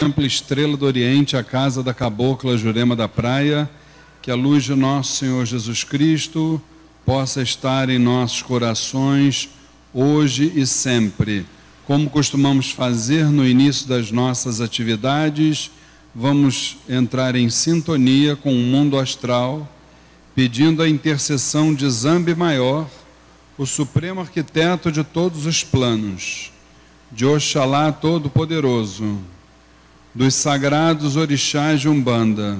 Templo Estrela do Oriente, a casa da cabocla Jurema da Praia, que a luz de nosso Senhor Jesus Cristo possa estar em nossos corações hoje e sempre. Como costumamos fazer no início das nossas atividades, vamos entrar em sintonia com o mundo astral, pedindo a intercessão de Zambi Maior, o supremo arquiteto de todos os planos, de Oxalá Todo-Poderoso, dos sagrados orixás de Umbanda,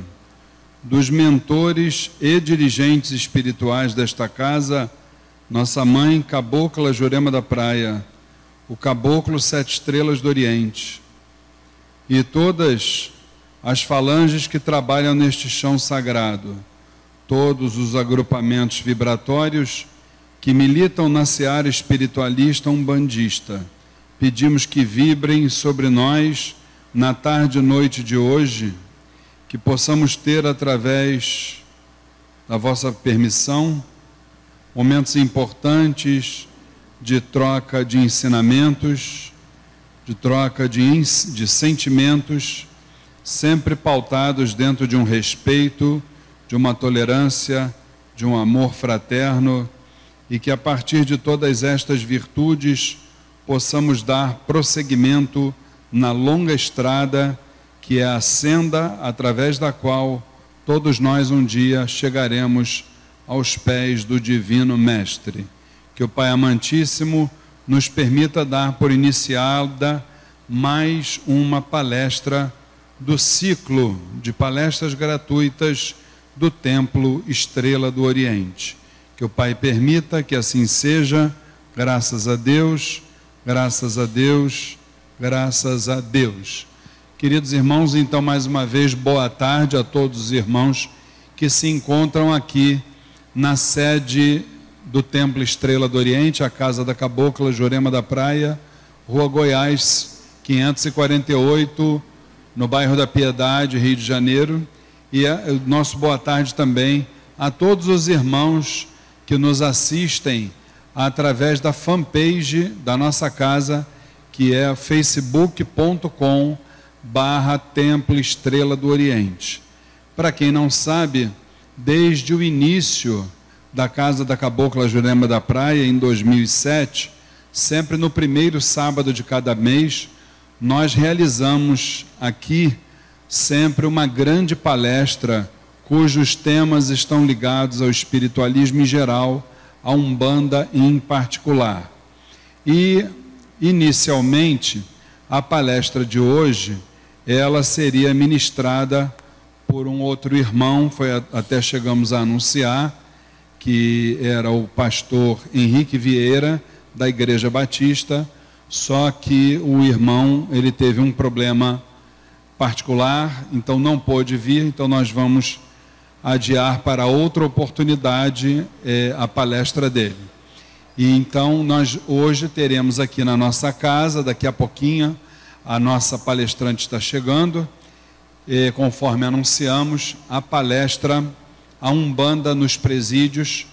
dos mentores e dirigentes espirituais desta casa, nossa mãe, Cabocla Jurema da Praia, o Caboclo Sete Estrelas do Oriente, e todas as falanges que trabalham neste chão sagrado, todos os agrupamentos vibratórios que militam na seara espiritualista umbandista, pedimos que vibrem sobre nós na tarde e noite de hoje, que possamos ter através da vossa permissão momentos importantes de troca de ensinamentos, de troca de, de sentimentos, sempre pautados dentro de um respeito, de uma tolerância, de um amor fraterno e que a partir de todas estas virtudes possamos dar prosseguimento na longa estrada que é a senda através da qual todos nós um dia chegaremos aos pés do Divino Mestre. Que o Pai Amantíssimo nos permita dar por iniciada mais uma palestra do ciclo de palestras gratuitas do Templo Estrela do Oriente. Que o Pai permita que assim seja, graças a Deus, graças a Deus Graças a Deus. Queridos irmãos, então mais uma vez boa tarde a todos os irmãos que se encontram aqui na sede do Templo Estrela do Oriente, a Casa da Cabocla Jurema da Praia, Rua Goiás, 548, no bairro da Piedade, Rio de Janeiro. E o nosso boa tarde também a todos os irmãos que nos assistem através da fanpage da nossa casa que é facebook.com barra Templo Estrela do Oriente. Para quem não sabe, desde o início da Casa da Cabocla Jurema da Praia, em 2007, sempre no primeiro sábado de cada mês, nós realizamos aqui sempre uma grande palestra cujos temas estão ligados ao espiritualismo em geral, a Umbanda em particular. E Inicialmente, a palestra de hoje, ela seria ministrada por um outro irmão, foi até chegamos a anunciar que era o pastor Henrique Vieira da Igreja Batista, só que o irmão ele teve um problema particular, então não pôde vir, então nós vamos adiar para outra oportunidade é, a palestra dele. E então nós hoje teremos aqui na nossa casa, daqui a pouquinho, a nossa palestrante está chegando, e, conforme anunciamos, a palestra A Umbanda nos Presídios,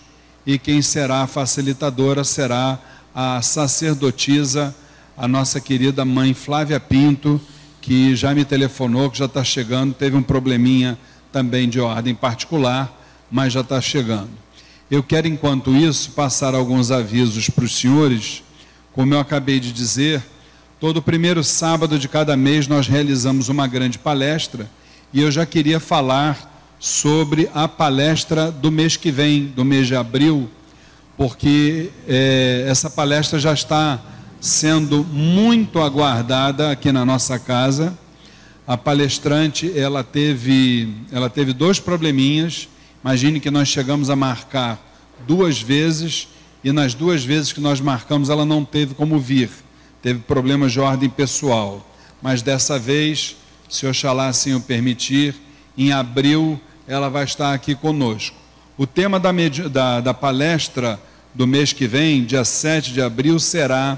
e quem será a facilitadora será a sacerdotisa, a nossa querida mãe Flávia Pinto, que já me telefonou, que já está chegando, teve um probleminha também de ordem particular, mas já está chegando. Eu quero, enquanto isso, passar alguns avisos para os senhores. Como eu acabei de dizer, todo primeiro sábado de cada mês nós realizamos uma grande palestra e eu já queria falar sobre a palestra do mês que vem, do mês de abril, porque é, essa palestra já está sendo muito aguardada aqui na nossa casa. A palestrante ela teve, ela teve dois probleminhas Imagine que nós chegamos a marcar duas vezes e nas duas vezes que nós marcamos ela não teve como vir, teve problemas de ordem pessoal. Mas dessa vez, se Oxalá assim o permitir, em abril ela vai estar aqui conosco. O tema da, da, da palestra do mês que vem, dia 7 de abril, será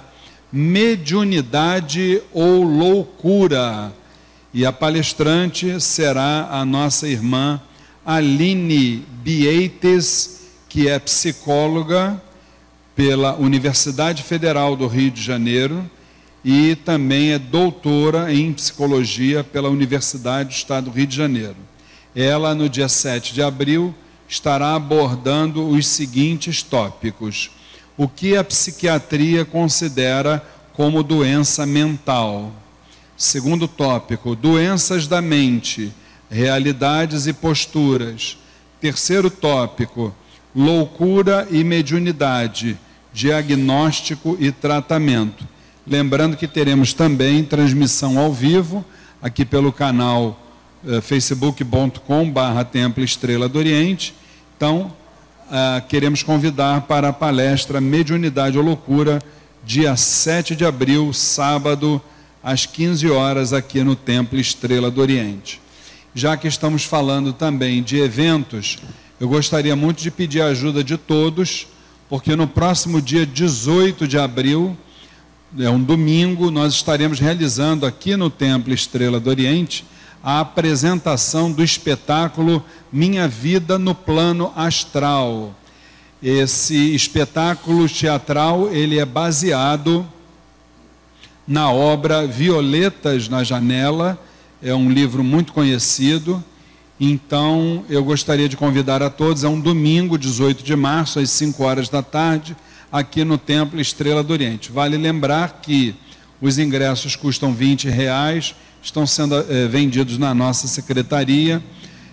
mediunidade ou loucura. E a palestrante será a nossa irmã Aline Bieites, que é psicóloga pela Universidade Federal do Rio de Janeiro e também é doutora em psicologia pela Universidade do Estado do Rio de Janeiro. Ela, no dia 7 de abril, estará abordando os seguintes tópicos: o que a psiquiatria considera como doença mental. Segundo tópico, doenças da mente, realidades e posturas. Terceiro tópico, loucura e mediunidade, diagnóstico e tratamento. Lembrando que teremos também transmissão ao vivo aqui pelo canal eh, facebook.com/barra Templo Estrela do Oriente. Então, eh, queremos convidar para a palestra Mediunidade ou Loucura, dia 7 de abril, sábado, às 15 horas, aqui no Templo Estrela do Oriente. Já que estamos falando também de eventos, eu gostaria muito de pedir a ajuda de todos, porque no próximo dia 18 de abril, é um domingo, nós estaremos realizando aqui no Templo Estrela do Oriente a apresentação do espetáculo Minha Vida no Plano Astral. Esse espetáculo teatral, ele é baseado na obra Violetas na Janela, é um livro muito conhecido. Então, eu gostaria de convidar a todos, é um domingo, 18 de março, às 5 horas da tarde, aqui no Templo Estrela do Oriente. Vale lembrar que os ingressos custam 20 reais, estão sendo é, vendidos na nossa secretaria.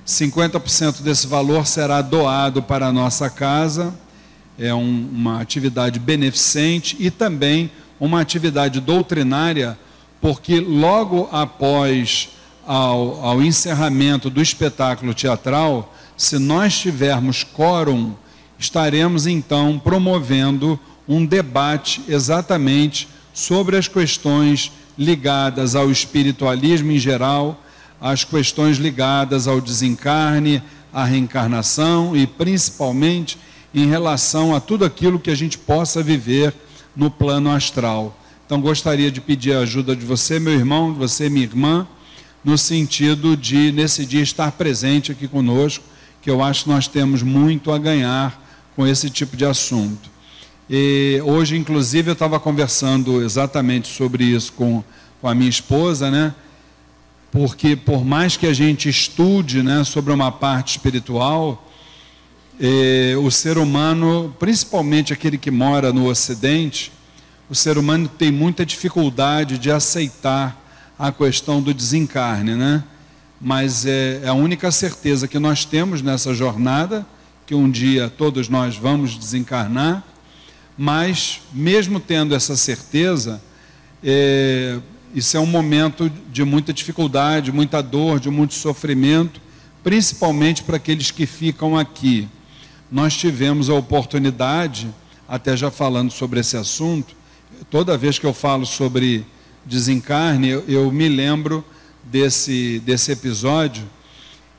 50% desse valor será doado para a nossa casa, é um, uma atividade beneficente e também uma atividade doutrinária, porque logo após ao, ao encerramento do espetáculo teatral, se nós tivermos quórum, estaremos então promovendo um debate exatamente sobre as questões ligadas ao espiritualismo em geral, as questões ligadas ao desencarne, à reencarnação e principalmente em relação a tudo aquilo que a gente possa viver no plano astral. Então gostaria de pedir a ajuda de você, meu irmão, de você, minha irmã, no sentido de nesse dia estar presente aqui conosco, que eu acho que nós temos muito a ganhar com esse tipo de assunto. E hoje, inclusive, eu estava conversando exatamente sobre isso com, com a minha esposa, né? Porque por mais que a gente estude né, sobre uma parte espiritual, eh, o ser humano, principalmente aquele que mora no Ocidente, o ser humano tem muita dificuldade de aceitar a questão do desencarne, né? Mas é, é a única certeza que nós temos nessa jornada, que um dia todos nós vamos desencarnar mas, mesmo tendo essa certeza, é, isso é um momento de muita dificuldade, muita dor, de muito sofrimento, principalmente para aqueles que ficam aqui. Nós tivemos a oportunidade, até já falando sobre esse assunto, toda vez que eu falo sobre desencarne, eu, eu me lembro desse, desse episódio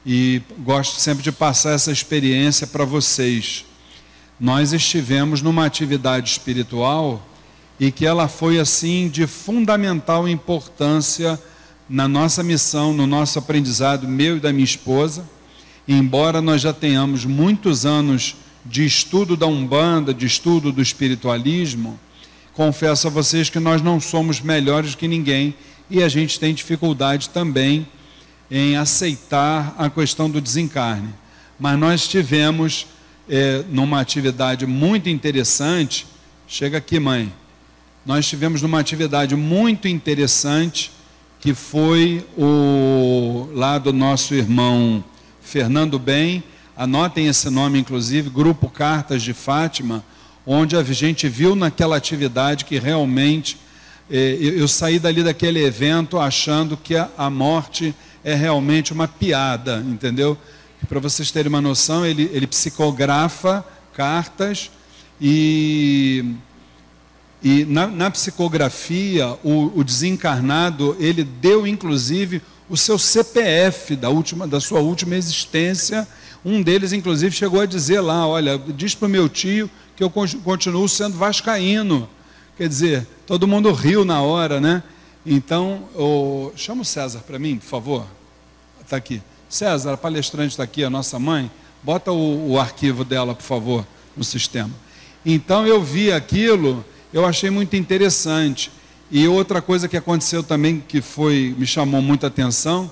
e gosto sempre de passar essa experiência para vocês nós estivemos numa atividade espiritual e que ela foi assim de fundamental importância na nossa missão, no nosso aprendizado, meu e da minha esposa. embora nós já tenhamos muitos anos de estudo da Umbanda, de estudo do espiritualismo, confesso a vocês que nós não somos melhores que ninguém e a gente tem dificuldade também em aceitar a questão do desencarne. Mas nós tivemos é, numa atividade muito interessante. Chega aqui, mãe. Nós tivemos numa atividade muito interessante que foi o lá do nosso irmão Fernando Bem. Anotem esse nome, inclusive, Grupo Cartas de Fátima, onde a gente viu naquela atividade que realmente é, eu, eu, saí dali daquele evento achando que a, a morte é realmente uma piada, entendeu? Para vocês terem uma noção, ele, ele psicografa cartas e, e na, na psicografia, o, o, desencarnado, ele deu inclusive o seu CPF da, última, da sua última existência. Um deles, inclusive, chegou a dizer lá: Olha, diz para o meu tio que eu continuo sendo vascaíno. Quer dizer, todo mundo riu na hora, né? Então, chama o César para mim, por favor. Está aqui. César, a palestrante está aqui, a nossa mãe. Bota o, o arquivo dela, por favor, no sistema. Então eu vi aquilo, eu achei muito interessante. E outra coisa que aconteceu também que foi me chamou muita atenção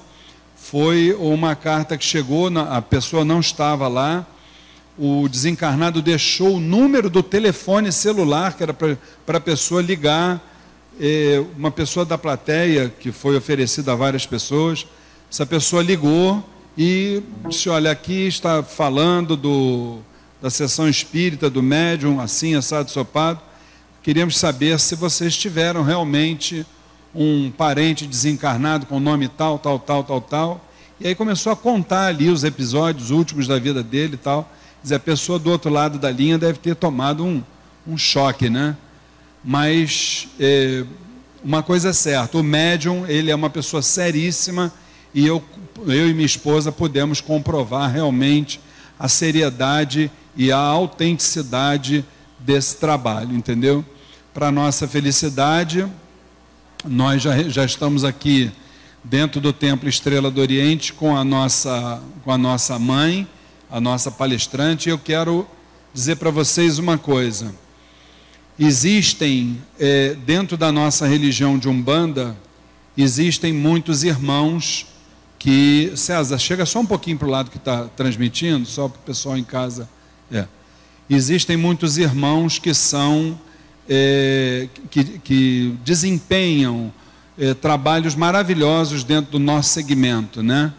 foi uma carta que chegou, a pessoa não estava lá, o desencarnado deixou o número do telefone celular que era para a pessoa ligar, é, uma pessoa da plateia que foi oferecida a várias pessoas, essa pessoa ligou e disse: Olha, aqui está falando do, da sessão espírita, do médium, assim, assado, sopado. Queríamos saber se vocês tiveram realmente um parente desencarnado com nome tal, tal, tal, tal, tal. E aí começou a contar ali os episódios últimos da vida dele e tal. Dizer, a pessoa do outro lado da linha deve ter tomado um, um choque, né? Mas é, uma coisa é certa, o médium, ele é uma pessoa seríssima e eu, eu e minha esposa pudemos comprovar realmente a seriedade e a autenticidade desse trabalho, entendeu? Para nossa felicidade, nós já, já estamos aqui dentro do Templo Estrela do Oriente com a nossa, com a nossa mãe, a nossa palestrante, eu quero dizer para vocês uma coisa. Existem, é, dentro da nossa religião de Umbanda, existem muitos irmãos que César, chega só um pouquinho para o lado que está transmitindo, só para o pessoal em casa. É. Existem muitos irmãos que são é, que, que, desempenham é, trabalhos maravilhosos dentro do nosso segmento, né?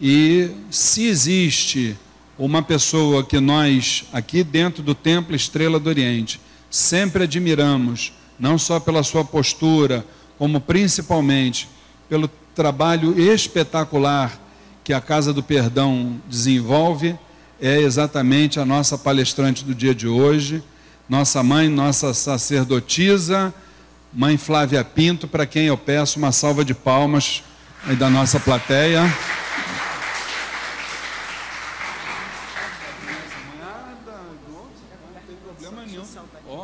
E se existe uma pessoa que nós aqui dentro do Templo Estrela do Oriente sempre admiramos, não só pela sua postura, como principalmente pelo trabalho espetacular que a Casa do Perdão desenvolve é exatamente a nossa palestrante do dia de hoje, nossa mãe, nossa sacerdotisa, mãe Flávia Pinto, para quem eu peço uma salva de palmas da nossa plateia.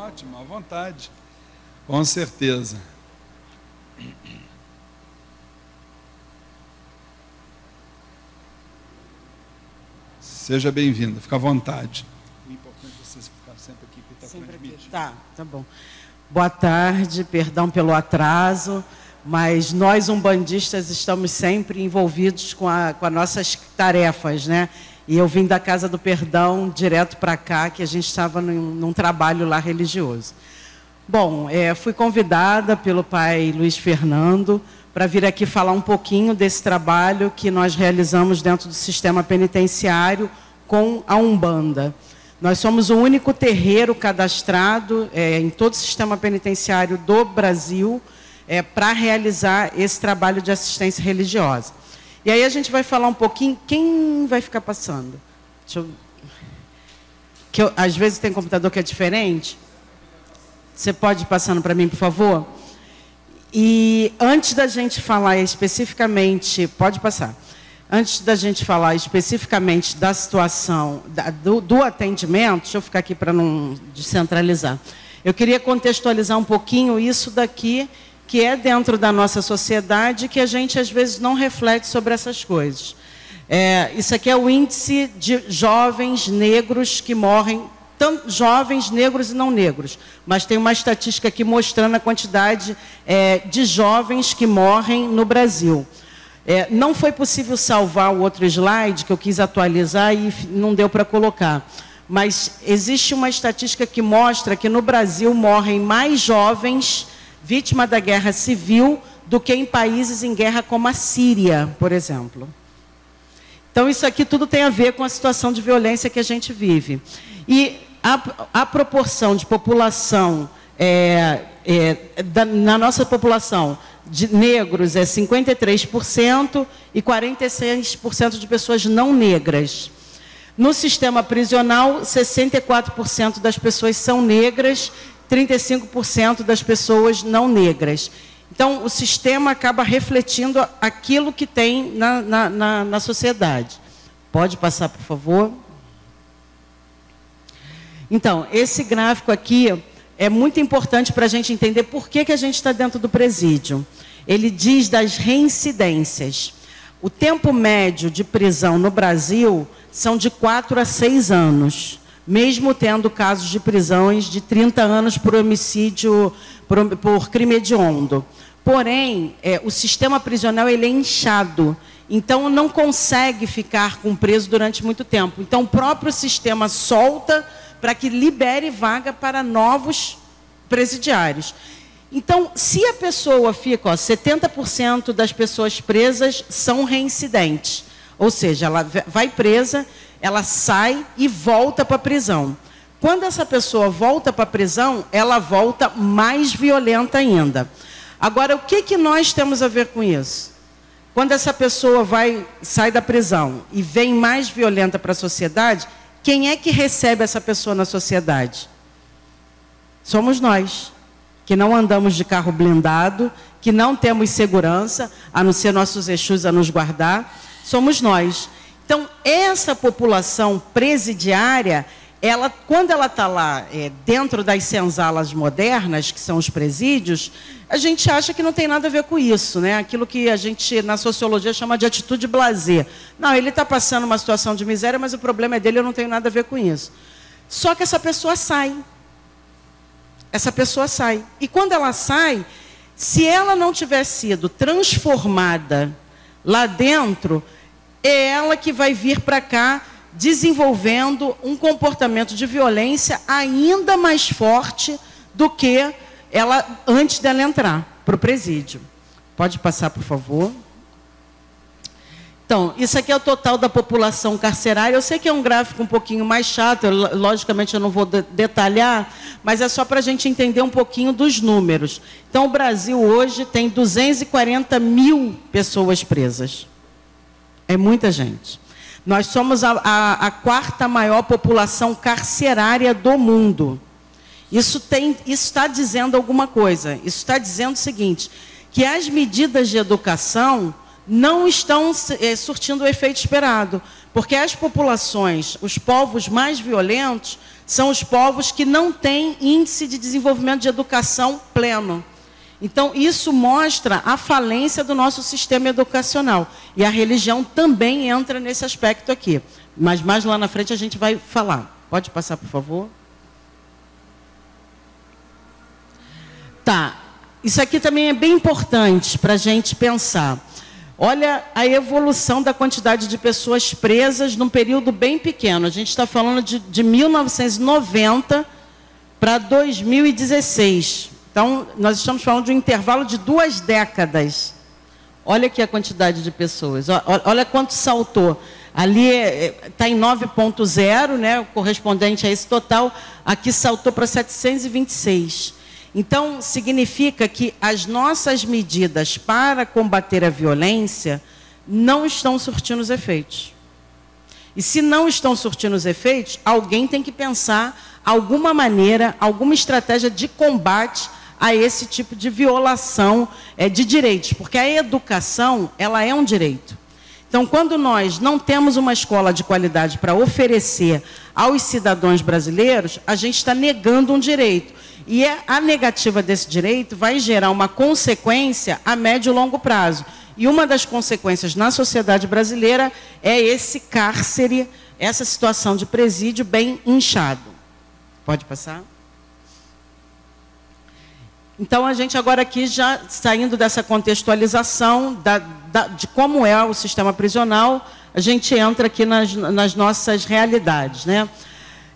Ótimo, à vontade. Com certeza. Seja bem-vindo, fica à vontade. O importante é você ficar sempre aqui que está transmitindo. Tá, tá bom. Boa tarde, perdão pelo atraso, mas nós umbandistas estamos sempre envolvidos com, a, com as nossas tarefas, né? E eu vim da Casa do Perdão direto para cá, que a gente estava num, num, trabalho lá religioso. Bom, é, fui convidada pelo pai Luiz Fernando para vir aqui falar um pouquinho desse trabalho que nós realizamos dentro do sistema penitenciário com a Umbanda. Nós somos o único terreiro cadastrado é, em todo o sistema penitenciário do Brasil é, para realizar esse trabalho de assistência religiosa. E aí a gente vai falar um pouquinho, quem vai ficar passando? Eu... Que eu, às vezes tem computador que é diferente. Você pode ir passando para mim, por favor? E antes da gente falar especificamente, pode passar. Antes da gente falar especificamente da situação da, do, do, atendimento, deixa eu ficar aqui para não descentralizar. Eu queria contextualizar um pouquinho isso daqui, que é dentro da nossa sociedade, que a gente às vezes não reflete sobre essas coisas. É, isso aqui é o índice de jovens negros que morrem jovens negros e não negros, mas tem uma estatística aqui mostrando a quantidade é, de jovens que morrem no Brasil. É, não foi possível salvar o outro slide que eu quis atualizar e não deu para colocar. Mas existe uma estatística que mostra que no Brasil morrem mais jovens vítimas da guerra civil do que em países em guerra como a Síria, por exemplo. Então, isso aqui tudo tem a ver com a situação de violência que a gente vive. E a, a proporção de população, é, é, da, na nossa população, de negros é 53% e 46% de pessoas não negras. No sistema prisional, 64% das pessoas são negras, 35% das pessoas não negras. Então, o sistema acaba refletindo aquilo que tem na, na, na, na sociedade. Pode passar, por favor? Então, esse gráfico aqui é muito importante para a gente entender por que, que a gente está dentro do presídio. Ele diz das reincidências. O tempo médio de prisão no Brasil são de 4 a 6 anos. mesmo tendo casos de prisões de 30 anos por homicídio, por, por crime hediondo. Porém, é, o sistema prisional ele é inchado, então não consegue ficar com preso durante muito tempo. Então o próprio sistema solta para que libere vaga para novos presidiários. Então, se a pessoa fica, ó, 70% das pessoas presas são reincidentes. Ou seja, ela vai presa, ela sai e volta para a prisão. Quando essa pessoa volta para a prisão, ela volta mais violenta ainda. Agora, o que, que nós temos a ver com isso? Quando essa pessoa vai sai da prisão e vem mais violenta para a sociedade, quem é que recebe essa pessoa na sociedade? Somos nós, que não andamos de carro blindado, que não temos segurança, a não ser nossos Exus a nos guardar, somos nós. Então, essa população presidiária, ela, quando ela está lá é, dentro das senzalas modernas, que são os presídios, a gente acha que não tem nada a ver com isso, né? Aquilo que a gente na sociologia chama de atitude blazer. Não, ele está passando uma situação de miséria, mas o problema é dele, eu não tenho nada a ver com isso. Só que essa pessoa sai. Essa pessoa sai. E quando ela sai, se ela não tiver sido transformada lá dentro, é ela que vai vir para cá desenvolvendo um comportamento de violência ainda mais forte do que ela antes dela entrar para o presídio. Pode passar, por favor. Então, isso aqui é o total da população carcerária. Eu sei que é um gráfico um pouquinho mais chato, eu, logicamente eu não vou de detalhar, mas é só para a gente entender um pouquinho dos números. Então, o Brasil hoje tem 240 mil pessoas presas. É muita gente. Nós somos a, a, a quarta maior população carcerária do mundo. Isso, isso está dizendo alguma coisa. Isso está dizendo o seguinte: que as medidas de educação não estão é, surtindo o efeito esperado. Porque as populações, os povos mais violentos, são os povos que não têm índice de desenvolvimento de educação pleno. Então, isso mostra a falência do nosso sistema educacional. E a religião também entra nesse aspecto aqui. Mas mais lá na frente a gente vai falar. Pode passar, por favor? Tá. Isso aqui também é bem importante para a gente pensar. Olha a evolução da quantidade de pessoas presas num período bem pequeno. A gente está falando de, de 1990 para 2016. Então, nós estamos falando de um intervalo de duas décadas. Olha aqui a quantidade de pessoas. Olha quanto saltou. Ali está é, é em 9.0, né, correspondente a esse total. Aqui saltou para 726. Então, significa que as nossas medidas para combater a violência não estão surtindo os efeitos. E se não estão surtindo os efeitos, alguém tem que pensar alguma maneira, alguma estratégia de combate a esse tipo de violação é, de direitos, porque a educação ela é um direito. Então, quando nós não temos uma escola de qualidade para oferecer aos cidadãos brasileiros, a gente está negando um direito. E é, a negativa desse direito vai gerar uma consequência a médio e longo prazo. E uma das consequências na sociedade brasileira é esse cárcere, essa situação de presídio bem inchado. Pode passar? Então, a gente agora aqui já saindo dessa contextualização da, da, de como é o sistema prisional, a gente entra aqui nas, nas nossas realidades. Né?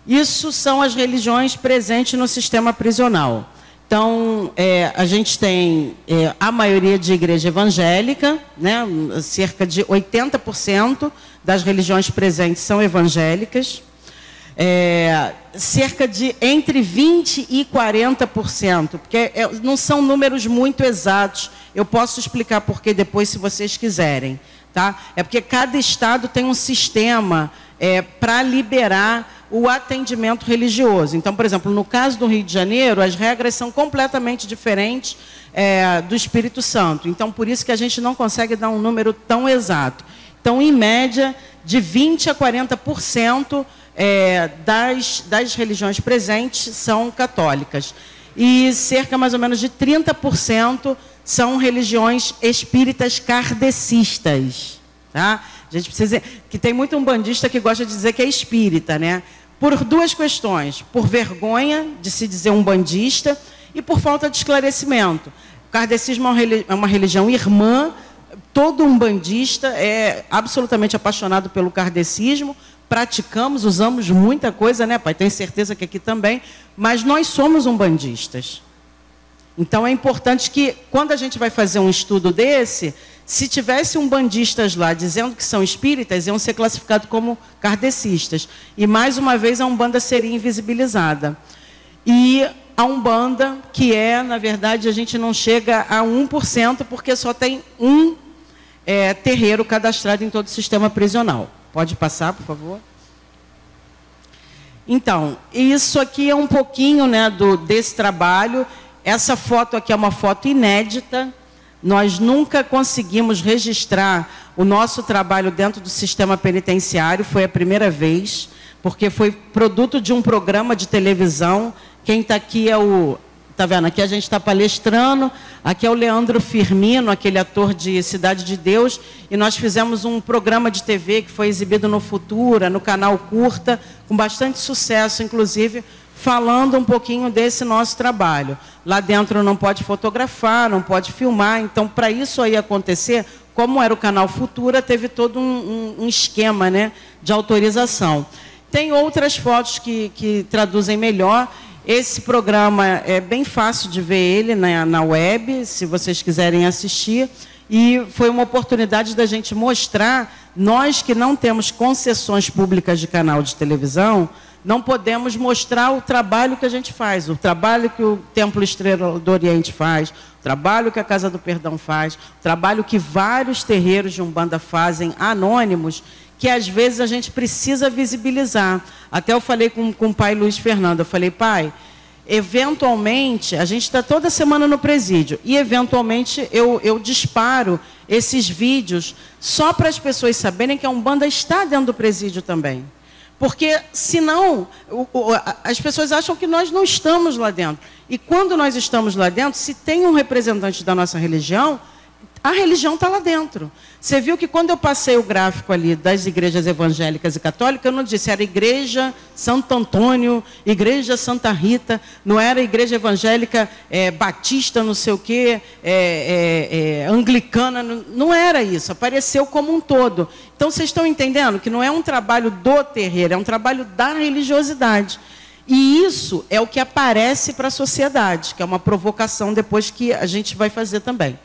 Isso são as religiões presentes no sistema prisional. Então, é, a gente tem é, a maioria de igreja evangélica, né, cerca de 80% das religiões presentes são evangélicas. É, cerca de entre 20% e 40%, porque é, não são números muito exatos. Eu posso explicar por que depois, se vocês quiserem. Tá? É porque cada estado tem um sistema é, para liberar o atendimento religioso. Então, por exemplo, no caso do Rio de Janeiro, as regras são completamente diferentes é, do Espírito Santo. Então, por isso que a gente não consegue dar um número tão exato. Então, em média, de 20% a 40% é, das, das religiões presentes são católicas. E cerca mais ou menos de 30% são religiões espíritas kardecistas. Tá? Gente precisa. Que tem muito um bandista que gosta de dizer que é espírita, né? por duas questões: por vergonha de se dizer um bandista e por falta de esclarecimento. O kardecismo é uma religião irmã, todo um bandista é absolutamente apaixonado pelo kardecismo, praticamos, usamos muita coisa, né, pai? Tenho certeza que aqui também, mas nós somos umbandistas. Então é importante que, quando a gente vai fazer um estudo desse, se tivesse um bandistas lá dizendo que são espíritas, iam ser classificados como kardecistas. E mais uma vez a Umbanda seria invisibilizada. E a Umbanda, que é, na verdade, a gente não chega a 1%, porque só tem um é, terreiro cadastrado em todo o sistema prisional. Pode passar, por favor? Então, isso aqui é um pouquinho né, do, desse trabalho. Essa foto aqui é uma foto inédita. Nós nunca conseguimos registrar o nosso trabalho dentro do sistema penitenciário, foi a primeira vez, porque foi produto de um programa de televisão. Quem está aqui é o Tá vendo? Aqui a gente está palestrando. Aqui é o Leandro Firmino, aquele ator de Cidade de Deus. E nós fizemos um programa de TV que foi exibido no Futura, no canal Curta, com bastante sucesso, inclusive, falando um pouquinho desse nosso trabalho. Lá dentro não pode fotografar, não pode filmar. Então, para isso aí acontecer, como era o canal Futura, teve todo um, um, um esquema né, de autorização. Tem outras fotos que, que traduzem melhor. Esse programa é bem fácil de ver ele na, na web, se vocês quiserem assistir. E foi uma oportunidade da gente mostrar, nós que não temos concessões públicas de canal de televisão, não podemos mostrar o trabalho que a gente faz, o trabalho que o Templo Estrela do Oriente faz, o trabalho que a Casa do Perdão faz, o trabalho que vários terreiros de Umbanda fazem, anônimos, que às vezes a gente precisa visibilizar. Até eu falei com, com o pai Luiz Fernando, eu falei, pai, eventualmente, a gente está toda semana no presídio, e eventualmente eu, eu disparo esses vídeos só para as pessoas saberem que a Umbanda está dentro do presídio também. Porque, senão, as pessoas acham que nós não estamos lá dentro. E quando nós estamos lá dentro, se tem um representante da nossa religião, a religião está lá dentro. Você viu que quando eu passei o gráfico ali das igrejas evangélicas e católicas, eu não disse era igreja Santo Antônio, igreja Santa Rita, não era igreja evangélica é, batista, não sei o quê, é, é, é anglicana, não, não era isso, apareceu como um todo. Então vocês estão entendendo que não é um trabalho do terreiro, é um trabalho da religiosidade. E isso é o que aparece para a sociedade, que é uma provocação depois que a gente vai fazer também.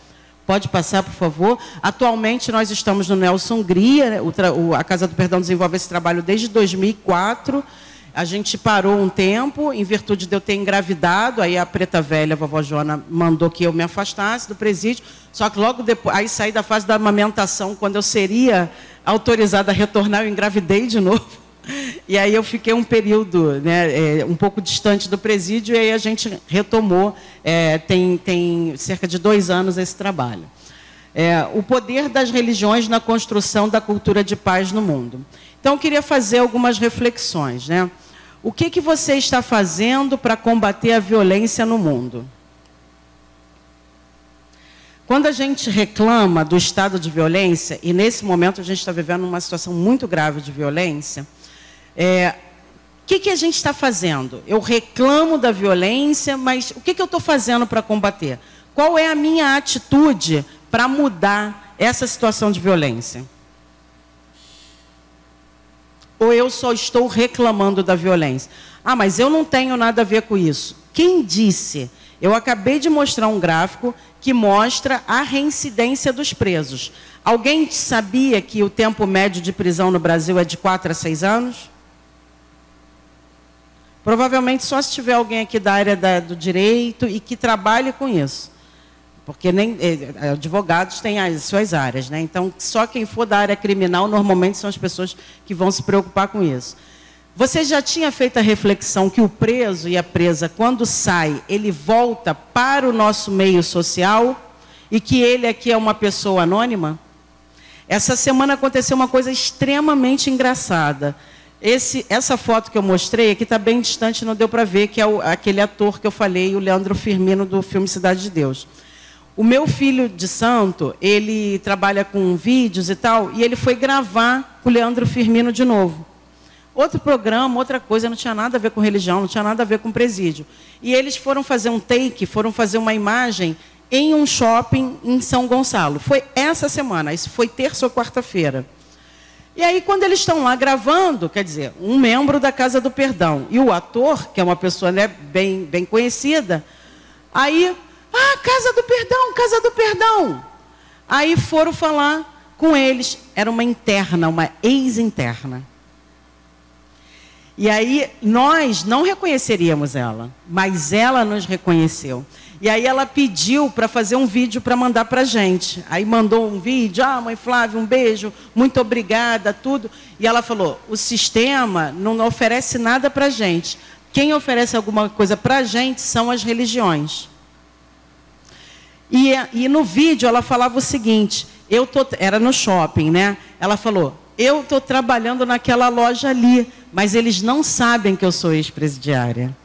Pode passar, por favor. Atualmente, nós estamos no Nelson Hungria. Né? a Casa do Perdão desenvolve esse trabalho desde 2004. A gente parou um tempo, em virtude de eu ter engravidado. Aí a preta velha, a vovó Joana, mandou que eu me afastasse do presídio. Só que logo depois, aí saí da fase da amamentação, quando eu seria autorizada a retornar, eu engravidei de novo. E aí eu fiquei um período né, é, um pouco distante do presídio e aí a gente retomou, é, tem, tem cerca de dois anos esse trabalho. É, o poder das religiões na construção da cultura de paz no mundo. Então, eu queria fazer algumas reflexões. Né? O que, que você está fazendo para combater a violência no mundo? Quando a gente reclama do estado de violência, e nesse momento a gente está vivendo uma situação muito grave de violência, é, o que, que a gente está fazendo? Eu reclamo da violência, mas o que, que eu estou fazendo para combater? Qual é a minha atitude para mudar essa situação de violência? Ou eu só estou reclamando da violência? Ah, mas eu não tenho nada a ver com isso. Quem disse? Eu acabei de mostrar um gráfico que mostra a reincidência dos presos. Alguém sabia que o tempo médio de prisão no Brasil é de 4 a 6 anos? Provavelmente só se tiver alguém aqui da área da, do direito e que trabalhe com isso. Porque nem eh, advogados têm as suas áreas, né? Então, só quem for da área criminal normalmente são as pessoas que vão se preocupar com isso. Você já tinha feito a reflexão que o preso e a presa, quando sai, ele volta para o nosso meio social e que ele aqui é uma pessoa anônima? Essa semana aconteceu uma coisa extremamente engraçada. Esse, essa foto que eu mostrei aqui está bem distante, não deu para ver, que é o, aquele ator que eu falei, o Leandro Firmino, do filme Cidade de Deus. O meu filho de santo, ele trabalha com vídeos e tal, e ele foi gravar com o Leandro Firmino de novo. outro programa, outra coisa, não tinha nada a ver com religião, não tinha nada a ver com presídio. E eles foram fazer um take, foram fazer uma imagem em um shopping em São Gonçalo. Foi essa semana, isso foi terça ou quarta-feira. E aí, quando eles estão lá gravando, quer dizer, um membro da Casa do Perdão e o ator, que é uma pessoa né, bem, bem conhecida, aí, ah, Casa do Perdão, Casa do Perdão. Aí foram falar com eles. Era uma interna, uma ex-interna. E aí nós não reconheceríamos ela, mas ela nos reconheceu. E aí ela pediu para fazer um vídeo para mandar para gente. Aí mandou um vídeo, ah, mãe Flávia, um beijo, muito obrigada, tudo. E ela falou, o sistema não oferece nada para gente. Quem oferece alguma coisa para gente são as religiões. E, e no vídeo ela falava o seguinte, eu tô, era no shopping, né? Ela falou, eu estou trabalhando naquela loja ali, mas eles não sabem que eu sou ex-presidiária.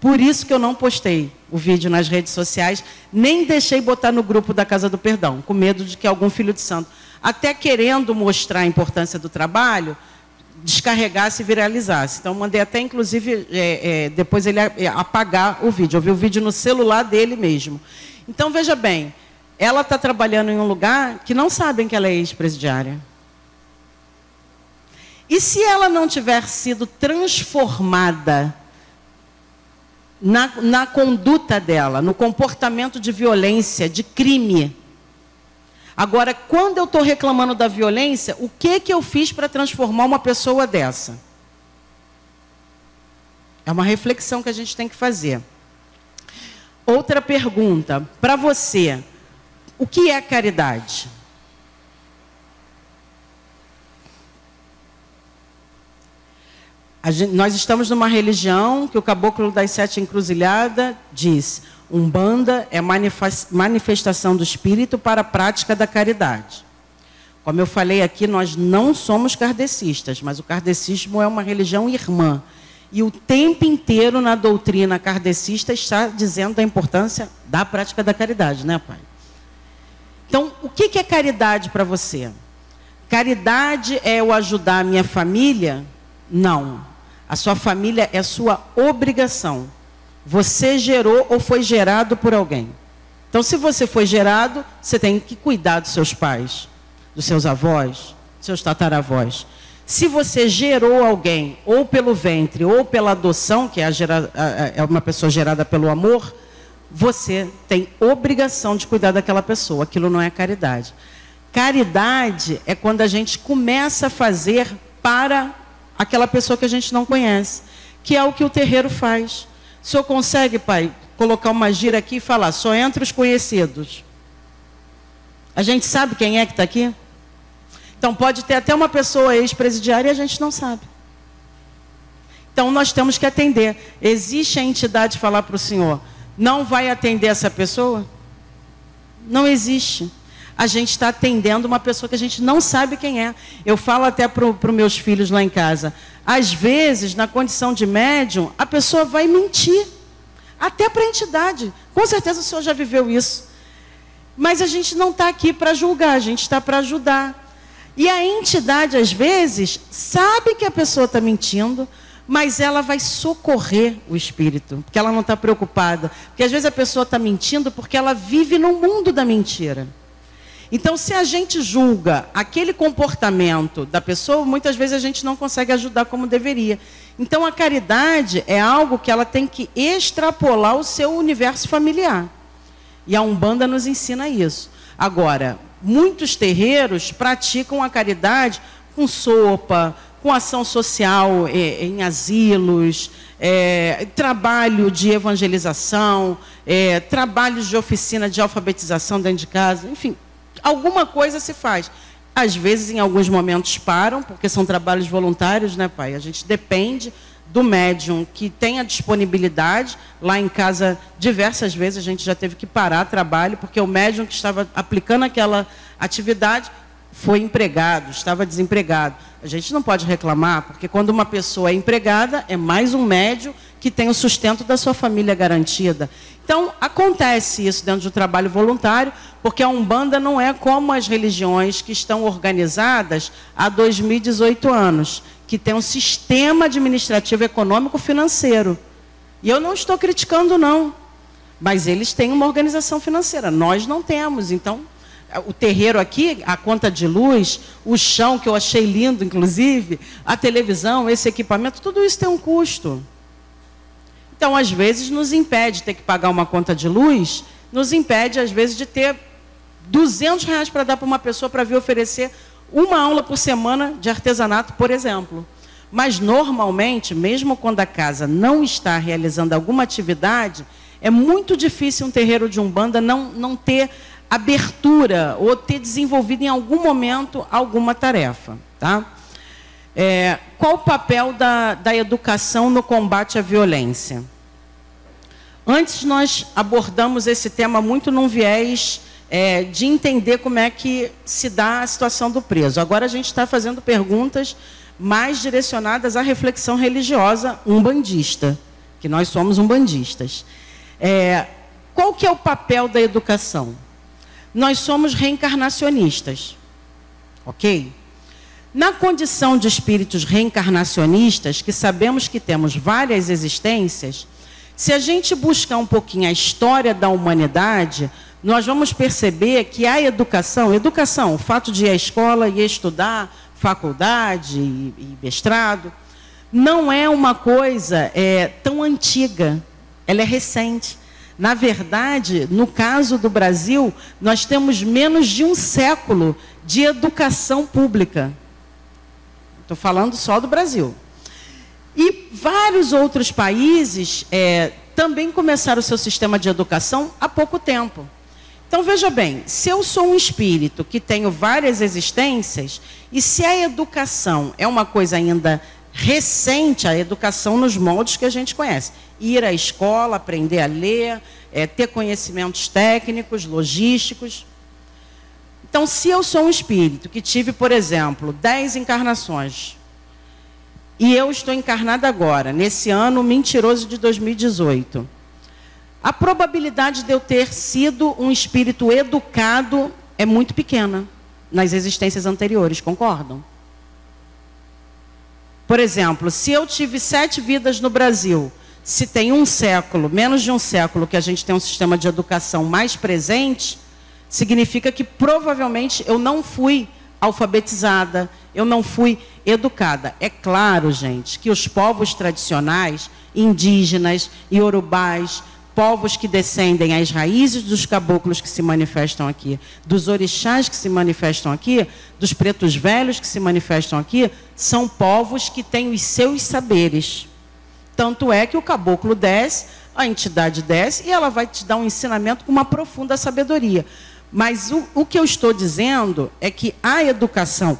Por isso que eu não postei o vídeo nas redes sociais, nem deixei botar no grupo da Casa do Perdão, com medo de que algum filho de santo, até querendo mostrar a importância do trabalho, descarregasse e viralizasse. Então, mandei até, inclusive, é, é, depois ele apagar o vídeo. Eu vi o vídeo no celular dele mesmo. Então, veja bem, ela está trabalhando em um lugar que não sabem que ela é ex-presidiária. E se ela não tiver sido transformada na, na conduta dela, no comportamento de violência, de crime. Agora, quando eu estou reclamando da violência, o que, que eu fiz para transformar uma pessoa dessa? É uma reflexão que a gente tem que fazer. Outra pergunta, para você, o que é caridade? Gente, nós estamos numa religião que o caboclo das sete encruzilhadas diz: Umbanda é manifestação do espírito para a prática da caridade. Como eu falei aqui, nós não somos kardecistas, mas o kardecismo é uma religião irmã. E o tempo inteiro na doutrina kardecista está dizendo da importância da prática da caridade, né, pai? Então, o que é caridade para você? Caridade é eu ajudar a minha família? Não. A sua família é sua obrigação. Você gerou ou foi gerado por alguém. Então, se você foi gerado, você tem que cuidar dos seus pais, dos seus avós, dos seus tataravós. Se você gerou alguém, ou pelo ventre, ou pela adoção, que é, gera, é uma pessoa gerada pelo amor, você tem obrigação de cuidar daquela pessoa. Aquilo não é caridade. Caridade é quando a gente começa a fazer para aquela pessoa que a gente não conhece, que é o que o terreiro faz. O senhor consegue, pai, colocar uma gira aqui e falar, só entre os conhecidos. A gente sabe quem é que está aqui? Então pode ter até uma pessoa ex-presidiária e a gente não sabe. Então nós temos que atender. Existe a entidade falar para o senhor, não vai atender essa pessoa? Não existe a gente está atendendo uma pessoa que a gente não sabe quem é. Eu falo até para os meus filhos lá em casa. Às vezes, na condição de médium, a pessoa vai mentir. Até para a entidade. Com certeza o senhor já viveu isso. Mas a gente não está aqui para julgar, a gente está para ajudar. E a entidade, às vezes, sabe que a pessoa está mentindo, mas ela vai socorrer o espírito, porque ela não está preocupada. Porque às vezes a pessoa está mentindo porque ela vive no mundo da mentira. Então, se a gente julga aquele comportamento da pessoa, muitas vezes a gente não consegue ajudar como deveria. Então, a caridade é algo que ela tem que extrapolar o seu universo familiar. E a Umbanda nos ensina isso. Agora, muitos terreiros praticam a caridade com sopa, com ação social eh, em asilos, é, trabalho de evangelização, é, trabalhos de oficina de alfabetização dentro de casa, enfim, alguma coisa se faz. Às vezes, em alguns momentos, param, porque são trabalhos voluntários, né, pai? A gente depende do médium que tenha disponibilidade. Lá em casa, diversas vezes, a gente já teve que parar trabalho, porque o médium que estava aplicando aquela atividade foi empregado, estava desempregado. A gente não pode reclamar, porque quando uma pessoa é empregada, é mais um médium que tem o sustento da sua família garantida. Então, acontece isso dentro do trabalho voluntário, porque a Umbanda não é como as religiões que estão organizadas há 2018 anos, que tem um sistema administrativo econômico financeiro. E eu não estou criticando, não. Mas eles têm uma organização financeira. Nós não temos. Então, o terreiro aqui, a conta de luz, o chão, que eu achei lindo, inclusive, a televisão, esse equipamento, tudo isso tem um custo. Então, às vezes, nos impede de ter que pagar uma conta de luz, nos impede, às vezes, de ter 200 reais para dar para uma pessoa para vir oferecer uma aula por semana de artesanato, por exemplo. Mas, normalmente, mesmo quando a casa não está realizando alguma atividade, é muito difícil um terreiro de Umbanda não, não ter abertura ou ter desenvolvido em algum momento alguma tarefa. Tá? É, qual o papel da, da educação no combate à violência? Antes nós abordamos esse tema muito num viés é, de entender como é que se dá a situação do preso. Agora a gente está fazendo perguntas mais direcionadas à reflexão religiosa umbandista, que nós somos umbandistas. É, qual que é o papel da educação? Nós somos reencarnacionistas, ok? Na condição de espíritos reencarnacionistas, que sabemos que temos várias existências, se a gente buscar um pouquinho a história da humanidade, nós vamos perceber que a educação, educação, o fato de ir à escola e estudar, faculdade e, e mestrado, não é uma coisa é, tão antiga, ela é recente. Na verdade, no caso do Brasil, nós temos menos de um século de educação pública. Estou falando só do Brasil. E vários outros países é, também começaram o seu sistema de educação há pouco tempo. Então veja bem, se eu sou um espírito que tenho várias existências, e se a educação é uma coisa ainda recente a educação nos moldes que a gente conhece. Ir à escola, aprender a ler, é, ter conhecimentos técnicos, logísticos. Então, se eu sou um espírito que tive, por exemplo, dez encarnações, e eu estou encarnada agora, nesse ano mentiroso de 2018, a probabilidade de eu ter sido um espírito educado é muito pequena nas existências anteriores, concordam? Por exemplo, se eu tive sete vidas no Brasil, se tem um século, menos de um século, que a gente tem um sistema de educação mais presente, significa que provavelmente eu não fui alfabetizada, eu não fui educada. É claro, gente, que os povos tradicionais, indígenas, iorubais, povos que descendem às raízes dos caboclos que se manifestam aqui, dos orixás que se manifestam aqui, dos pretos velhos que se manifestam aqui, são povos que têm os seus saberes. Tanto é que o caboclo desce, a entidade desce e ela vai te dar um ensinamento com uma profunda sabedoria. Mas o, o que eu estou dizendo é que a educação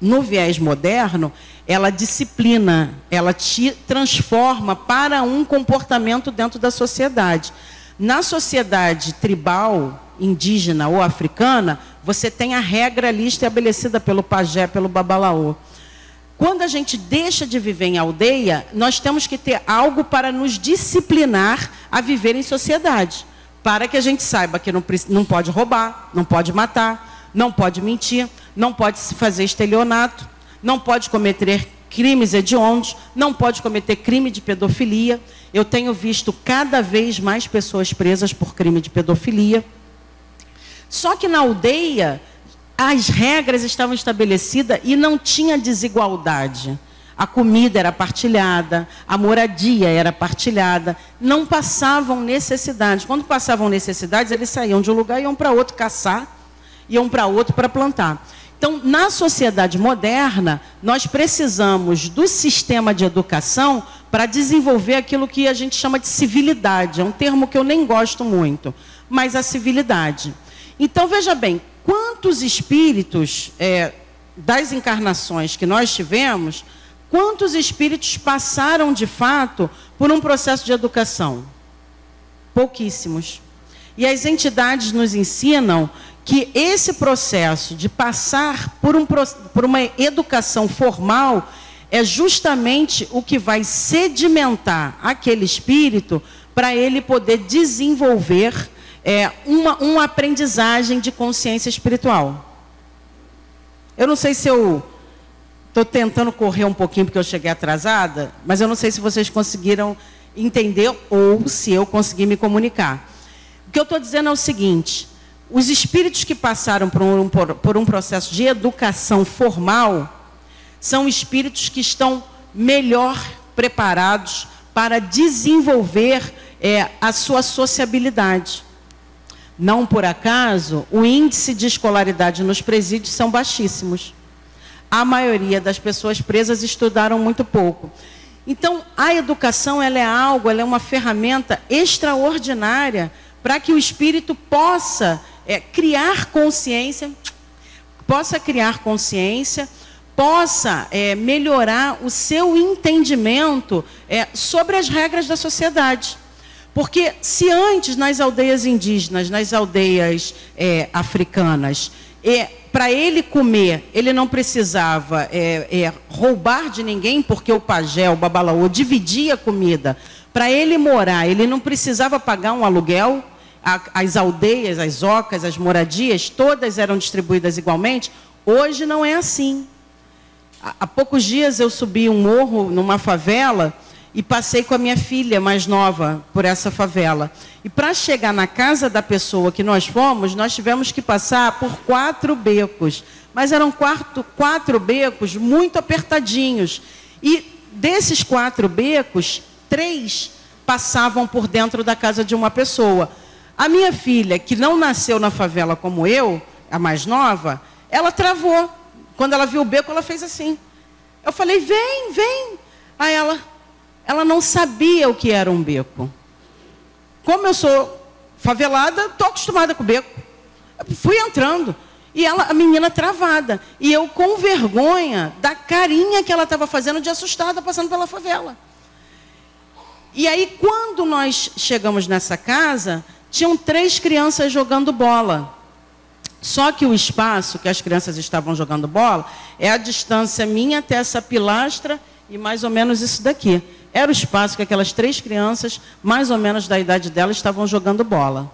no viés moderno, ela disciplina, ela te transforma para um comportamento dentro da sociedade. Na sociedade tribal, indígena ou africana, você tem a regra ali estabelecida pelo pajé, pelo babalaô. Quando a gente deixa de viver em aldeia, nós temos que ter algo para nos disciplinar a viver em sociedade. Para que a gente saiba que não, não pode roubar, não pode matar, não pode mentir, não pode se fazer estelionato, não pode cometer crimes hediondos, não pode cometer crime de pedofilia. Eu tenho visto cada vez mais pessoas presas por crime de pedofilia. Só que na aldeia, as regras estavam estabelecidas e não tinha desigualdade. A comida era partilhada, a moradia era partilhada, não passavam necessidades. Quando passavam necessidades, eles saíam de um lugar e iam para outro caçar, iam para outro para plantar. Então, na sociedade moderna, nós precisamos do sistema de educação para desenvolver aquilo que a gente chama de civilidade. É um termo que eu nem gosto muito, mas a civilidade. Então, veja bem, quantos espíritos é, das encarnações que nós tivemos, quantos espíritos passaram de fato por um processo de educação? Pouquíssimos. E as entidades nos ensinam que esse processo de passar por, um, por uma educação formal é justamente o que vai sedimentar aquele espírito para ele poder desenvolver é, uma, uma aprendizagem de consciência espiritual. Eu não sei se eu Estou tentando correr um pouquinho porque eu cheguei atrasada, mas eu não sei se vocês conseguiram entender ou se eu consegui me comunicar. O que eu estou dizendo é o seguinte: os espíritos que passaram por um, por, por um processo de educação formal são espíritos que estão melhor preparados para desenvolver é, a sua sociabilidade. Não por acaso, o índice de escolaridade nos presídios são baixíssimos. A maioria das pessoas presas estudaram muito pouco. Então, a educação ela é algo, ela é uma ferramenta extraordinária para que o espírito possa é, criar consciência, possa criar consciência, possa é, melhorar o seu entendimento é, sobre as regras da sociedade. Porque se antes nas aldeias indígenas, nas aldeias é, africanas, é, para ele comer, ele não precisava é, é, roubar de ninguém, porque o pajé, o babalaô, dividia a comida. Para ele morar, ele não precisava pagar um aluguel. A, as aldeias, as ocas, as moradias, todas eram distribuídas igualmente. Hoje não é assim. Há, há poucos dias eu subi um morro numa favela e passei com a minha filha mais nova por essa favela. E para chegar na casa da pessoa que nós fomos, nós tivemos que passar por quatro becos. Mas eram quatro, quatro becos muito apertadinhos. E desses quatro becos, três passavam por dentro da casa de uma pessoa. A minha filha, que não nasceu na favela como eu, a mais nova, ela travou. Quando ela viu o beco, ela fez assim. Eu falei, vem, vem. Aí ela, ela não sabia o que era um beco. Como eu sou favelada, estou acostumada com beco. Fui entrando. E ela, a menina travada. E eu com vergonha da carinha que ela estava fazendo de assustada passando pela favela. E aí, quando nós chegamos nessa casa, tinham três crianças jogando bola. Só que o espaço que as crianças estavam jogando bola é a distância minha até essa pilastra e mais ou menos isso daqui. Era o espaço que aquelas três crianças, mais ou menos da idade delas, estavam jogando bola.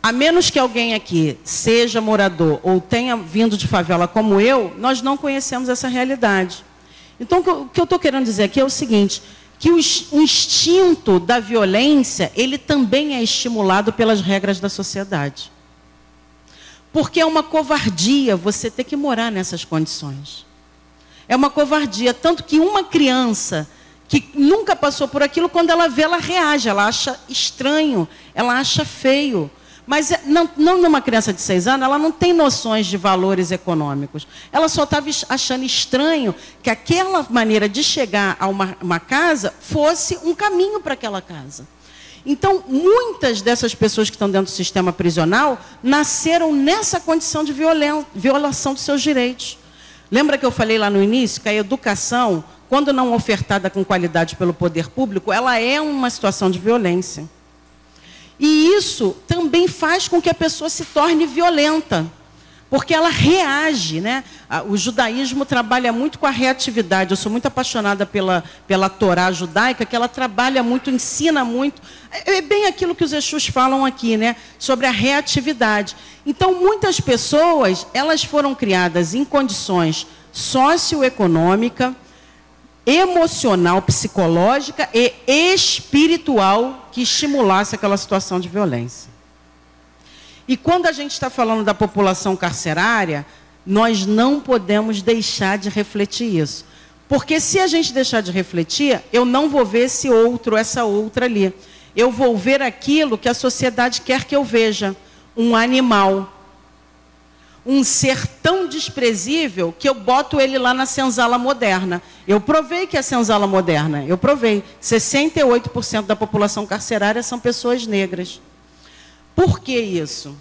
A menos que alguém aqui seja morador ou tenha vindo de favela como eu, nós não conhecemos essa realidade. Então, o que eu estou querendo dizer aqui é o seguinte: que o instinto da violência, ele também é estimulado pelas regras da sociedade. Porque é uma covardia você ter que morar nessas condições. É uma covardia. Tanto que uma criança que nunca passou por aquilo, quando ela vê, ela reage, ela acha estranho, ela acha feio. Mas é, não, não numa criança de seis anos, ela não tem noções de valores econômicos. Ela só estava achando estranho que aquela maneira de chegar a uma, uma casa fosse um caminho para aquela casa. Então, muitas dessas pessoas que estão dentro do sistema prisional nasceram nessa condição de violação dos seus direitos. Lembra que eu falei lá no início que a educação, quando não ofertada com qualidade pelo poder público, ela é uma situação de violência. E isso também faz com que a pessoa se torne violenta porque ela reage, né? O judaísmo trabalha muito com a reatividade. Eu sou muito apaixonada pela, pela Torá judaica, que ela trabalha muito, ensina muito. É, é bem aquilo que os Exus falam aqui, né? Sobre a reatividade. Então, muitas pessoas, elas foram criadas em condições socioeconômica, emocional, psicológica e espiritual que estimulasse aquela situação de violência. E quando a gente está falando da população carcerária, nós não podemos deixar de refletir isso. Porque se a gente deixar de refletir, eu não vou ver esse outro, essa outra ali. Eu vou ver aquilo que a sociedade quer que eu veja: um animal. Um ser tão desprezível que eu boto ele lá na senzala moderna. Eu provei que é senzala moderna, eu provei. 68% da população carcerária são pessoas negras. Por que isso?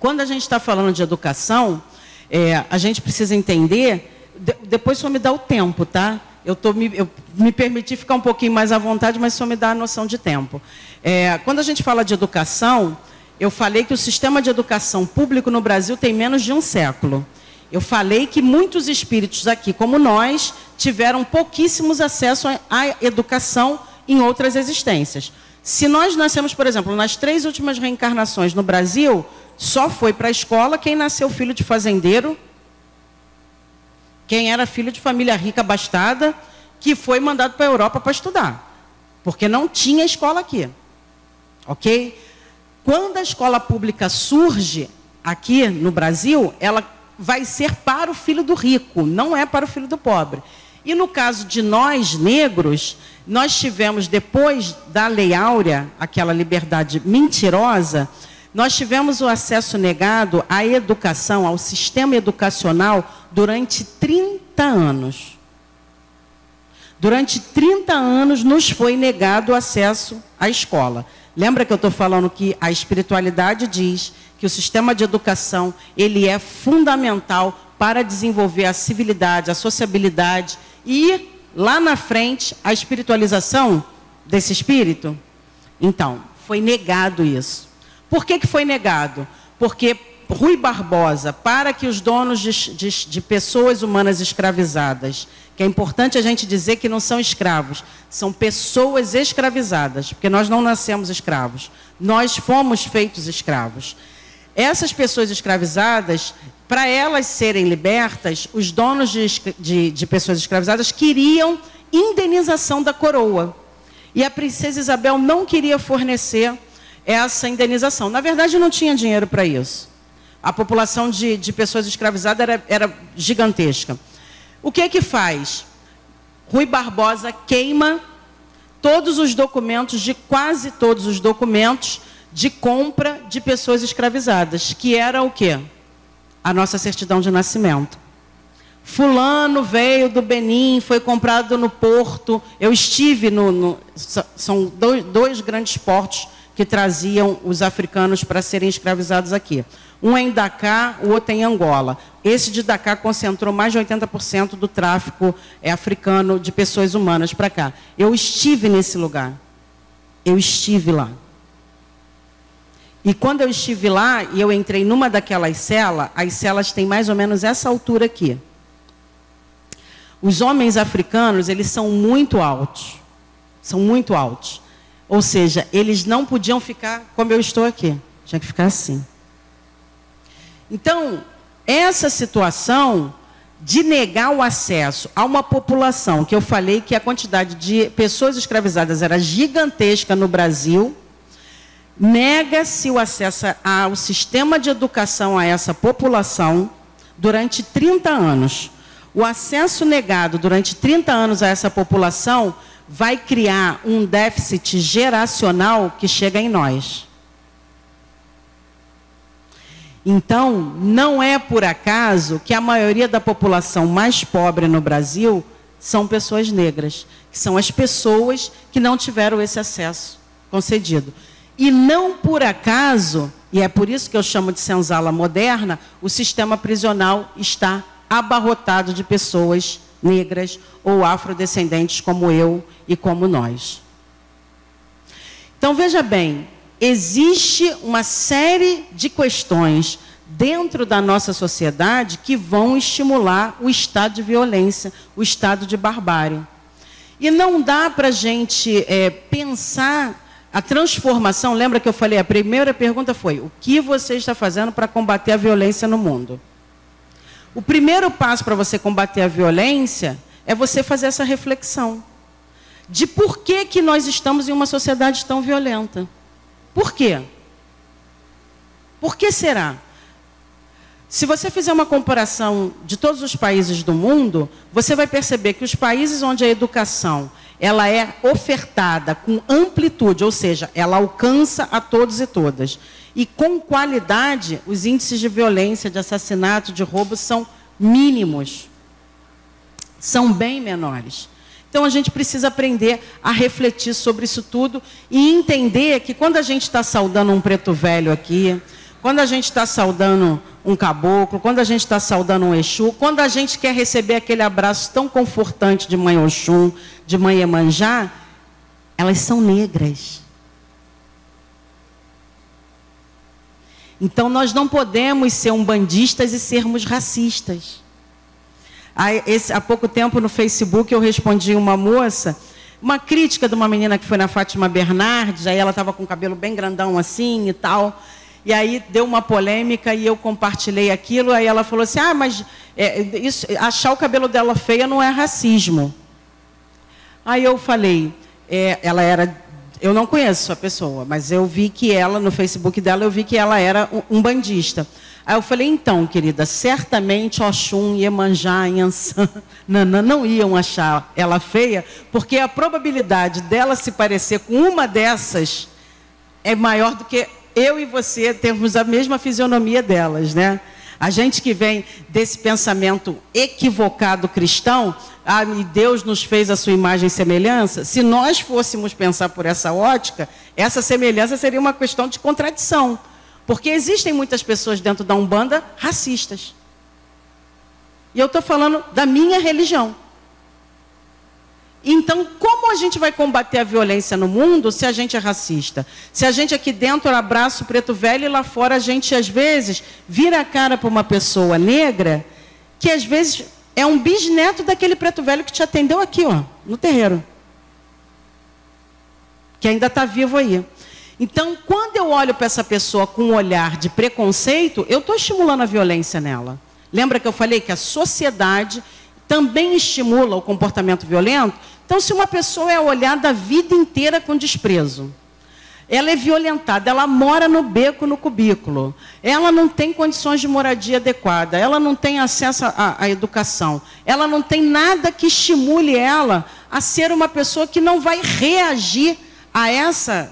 Quando a gente está falando de educação, é, a gente precisa entender. De, depois só me dá o tempo, tá? Eu, tô, me, eu me permiti ficar um pouquinho mais à vontade, mas só me dá a noção de tempo. É, quando a gente fala de educação, eu falei que o sistema de educação público no Brasil tem menos de um século. Eu falei que muitos espíritos aqui, como nós, tiveram pouquíssimos acesso à educação em outras existências. Se nós nascemos, por exemplo, nas três últimas reencarnações no Brasil, só foi para a escola quem nasceu filho de fazendeiro Quem era filho de família rica abastada, que foi mandado para a Europa para estudar. Porque não tinha escola aqui. Ok? Quando a escola pública surge aqui no Brasil, ela vai ser para o filho do rico, não é para o filho do pobre. E no caso de nós, negros, nós tivemos, depois da Lei Áurea, aquela liberdade mentirosa, nós tivemos o acesso negado à educação, ao sistema educacional, durante 30 anos. Durante 30 anos nos foi negado o acesso à escola. Lembra que eu estou falando que a espiritualidade diz que o sistema de educação ele é fundamental para desenvolver a civilidade, a sociabilidade e lá na frente a espiritualização desse espírito. Então, foi negado isso. Por que, que foi negado? Porque Rui Barbosa, para que os donos de, de, de, pessoas humanas escravizadas, que é importante a gente dizer que não são escravos, são pessoas escravizadas, porque nós não nascemos escravos, nós fomos feitos escravos. Essas pessoas escravizadas, para elas serem libertas, os donos de, de, de pessoas escravizadas queriam indenização da coroa. E a princesa Isabel não queria fornecer essa indenização. Na verdade, não tinha dinheiro para isso. A população de, de pessoas escravizadas era, era, gigantesca. O que é que faz? Rui Barbosa queima todos os documentos, de quase todos os documentos, de compra de pessoas escravizadas, que era o quê? A nossa certidão de nascimento. Fulano veio do Benin, foi comprado no porto. Eu estive no. no são dois, dois, grandes portos que traziam os africanos para serem escravizados aqui. Um é em Dakar, o outro é em Angola. Esse de Dakar concentrou mais de 80% do tráfico é, africano de pessoas humanas para cá. Eu estive nesse lugar. Eu estive lá. E quando eu estive lá e eu entrei numa daquelas celas, as celas têm mais ou menos essa altura aqui. Os homens africanos, eles são muito altos. São muito altos. Ou seja, eles não podiam ficar como eu estou aqui. Tinha que ficar assim. Então, essa situação de negar o acesso a uma população que eu falei que a quantidade de pessoas escravizadas era gigantesca no Brasil, nega-se o acesso ao sistema de educação a essa população durante 30 anos. O acesso negado durante 30 anos a essa população vai criar um déficit geracional que chega em nós. Então, não é por acaso que a maioria da população mais pobre no Brasil são pessoas negras, que são as pessoas que não tiveram esse acesso concedido. E não por acaso, e é por isso que eu chamo de senzala moderna, o sistema prisional está abarrotado de pessoas negras ou afrodescendentes como eu e como nós. Então veja bem, existe uma série de questões dentro da nossa sociedade que vão estimular o estado de violência, o estado de barbárie. E não dá para a gente é, pensar a transformação, lembra que eu falei, a primeira pergunta foi: o que você está fazendo para combater a violência no mundo? O primeiro passo para você combater a violência é você fazer essa reflexão de por que, que nós estamos em uma sociedade tão violenta. Por quê? Por que será? Se você fizer uma comparação de todos os países do mundo, você vai perceber que os países onde a educação ela é ofertada com amplitude, ou seja, ela alcança a todos e todas. E com qualidade, os índices de violência, de assassinato, de roubo são mínimos. São bem menores. Então a gente precisa aprender a refletir sobre isso tudo e entender que quando a gente está saudando um preto velho aqui, quando a gente está saudando um caboclo, quando a gente está saudando um Exu, quando a gente quer receber aquele abraço tão confortante de mãe Oxum, de mãe Emanjá, elas são negras. Então nós não podemos ser umbandistas e sermos racistas. Há, esse, há pouco tempo no Facebook eu respondi uma moça, uma crítica de uma menina que foi na Fátima Bernardes, aí ela estava com o cabelo bem grandão assim e tal. E aí deu uma polêmica e eu compartilhei aquilo. Aí ela falou assim: ah, mas é, isso, achar o cabelo dela feia não é racismo. Aí eu falei, é, ela era eu não conheço a pessoa, mas eu vi que ela, no Facebook dela, eu vi que ela era um bandista. Aí eu falei, então, querida, certamente Oxum, Iemanjá, Yansan, Nanã não iam achar ela feia, porque a probabilidade dela se parecer com uma dessas é maior do que eu e você termos a mesma fisionomia delas, né? A gente que vem desse pensamento equivocado cristão, ah, Deus nos fez a sua imagem e semelhança, se nós fôssemos pensar por essa ótica, essa semelhança seria uma questão de contradição. Porque existem muitas pessoas dentro da Umbanda racistas. E eu estou falando da minha religião. Então, como a gente vai combater a violência no mundo se a gente é racista? Se a gente aqui dentro abraça o preto velho e lá fora a gente, às vezes, vira a cara para uma pessoa negra que, às vezes, é um bisneto daquele preto velho que te atendeu aqui, ó, no terreiro. Que ainda está vivo aí. Então, quando eu olho para essa pessoa com um olhar de preconceito, eu estou estimulando a violência nela. Lembra que eu falei que a sociedade também estimula o comportamento violento. Então, se uma pessoa é olhada a vida inteira com desprezo, ela é violentada, ela mora no beco, no cubículo, ela não tem condições de moradia adequada, ela não tem acesso à, educação, ela não tem nada que estimule ela a ser uma pessoa que não vai reagir a essa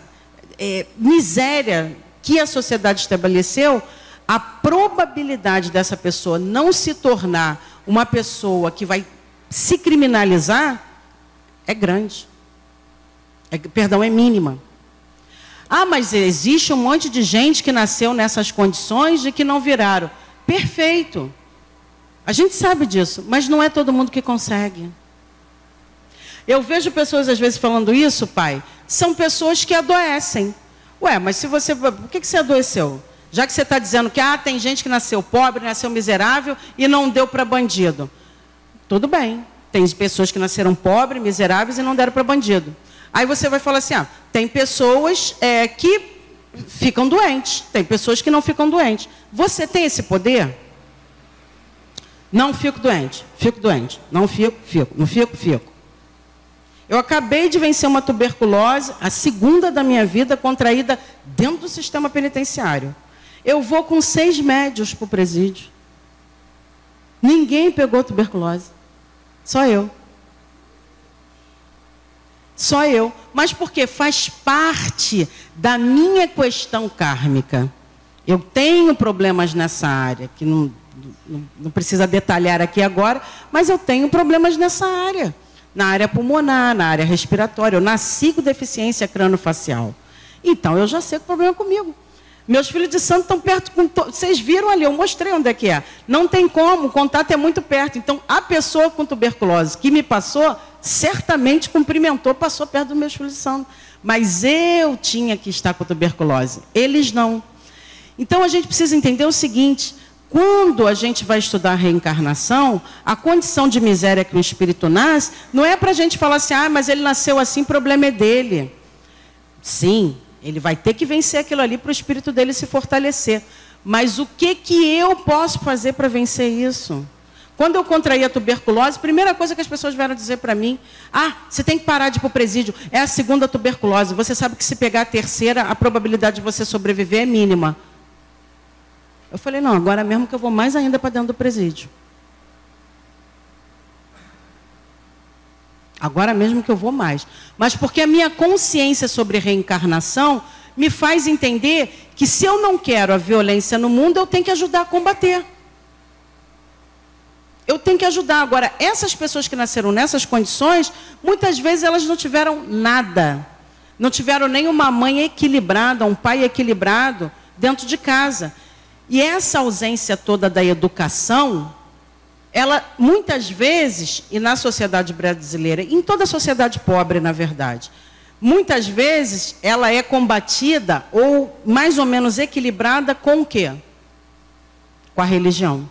é, miséria que a sociedade estabeleceu, a probabilidade dessa pessoa não se tornar uma pessoa que vai se criminalizar é grande. É, perdão, é mínima. Ah, mas existe um monte de gente que nasceu nessas condições e que não viraram. Perfeito. A gente sabe disso, mas não é todo mundo que consegue. Eu vejo pessoas às vezes falando isso, pai. São pessoas que adoecem. Ué, mas se você. Por que, que você adoeceu? Já que você está dizendo que ah, tem gente que nasceu pobre, nasceu miserável e não deu para bandido. Tudo bem. Tem pessoas que nasceram pobres, miseráveis e não deram para bandido. Aí você vai falar assim: ah, tem pessoas é, que ficam doentes, tem pessoas que não ficam doentes. Você tem esse poder? Não fico doente, fico doente. Não fico, fico. Não fico, fico. Eu acabei de vencer uma tuberculose, a segunda da minha vida, contraída dentro do sistema penitenciário. Eu vou com seis médios para o presídio. Ninguém pegou tuberculose. Só eu. Só eu. Mas porque faz parte da minha questão kármica. Eu tenho problemas nessa área, que não, não, não precisa detalhar aqui agora, mas eu tenho problemas nessa área. Na área pulmonar, na área respiratória. Eu nasci com deficiência crânio-facial. Então eu já sei que o problema é comigo. Meus filhos de santo estão perto. Com to... Vocês viram ali, eu mostrei onde é que é. Não tem como, o contato é muito perto. Então, a pessoa com tuberculose que me passou, certamente cumprimentou, passou perto dos meus filhos de santo. Mas eu tinha que estar com tuberculose. Eles não. Então, a gente precisa entender o seguinte: quando a gente vai estudar a reencarnação, a condição de miséria que o espírito nasce, não é para a gente falar assim, ah, mas ele nasceu assim, problema é dele. Sim, ele vai ter que vencer aquilo ali para o espírito dele se fortalecer. Mas o que, que eu posso fazer para vencer isso? Quando eu contraí a tuberculose, a primeira coisa que as pessoas vieram dizer para mim: ah, você tem que parar de ir para o presídio. É a segunda tuberculose. Você sabe que se pegar a terceira, a probabilidade de você sobreviver é mínima. Eu falei: não, agora mesmo que eu vou mais ainda para dentro do presídio. Agora mesmo que eu vou mais. Mas porque a minha consciência sobre reencarnação me faz entender que se eu não quero a violência no mundo, eu tenho que ajudar a combater. Eu tenho que ajudar. Agora, essas pessoas que nasceram nessas condições, muitas vezes elas não tiveram nada. Não tiveram nem uma mãe equilibrada, um pai equilibrado dentro de casa. E essa ausência toda da educação ela muitas vezes, e na sociedade brasileira, em toda a sociedade pobre, na verdade, muitas vezes ela é combatida ou mais ou menos equilibrada com o quê? Com a religião.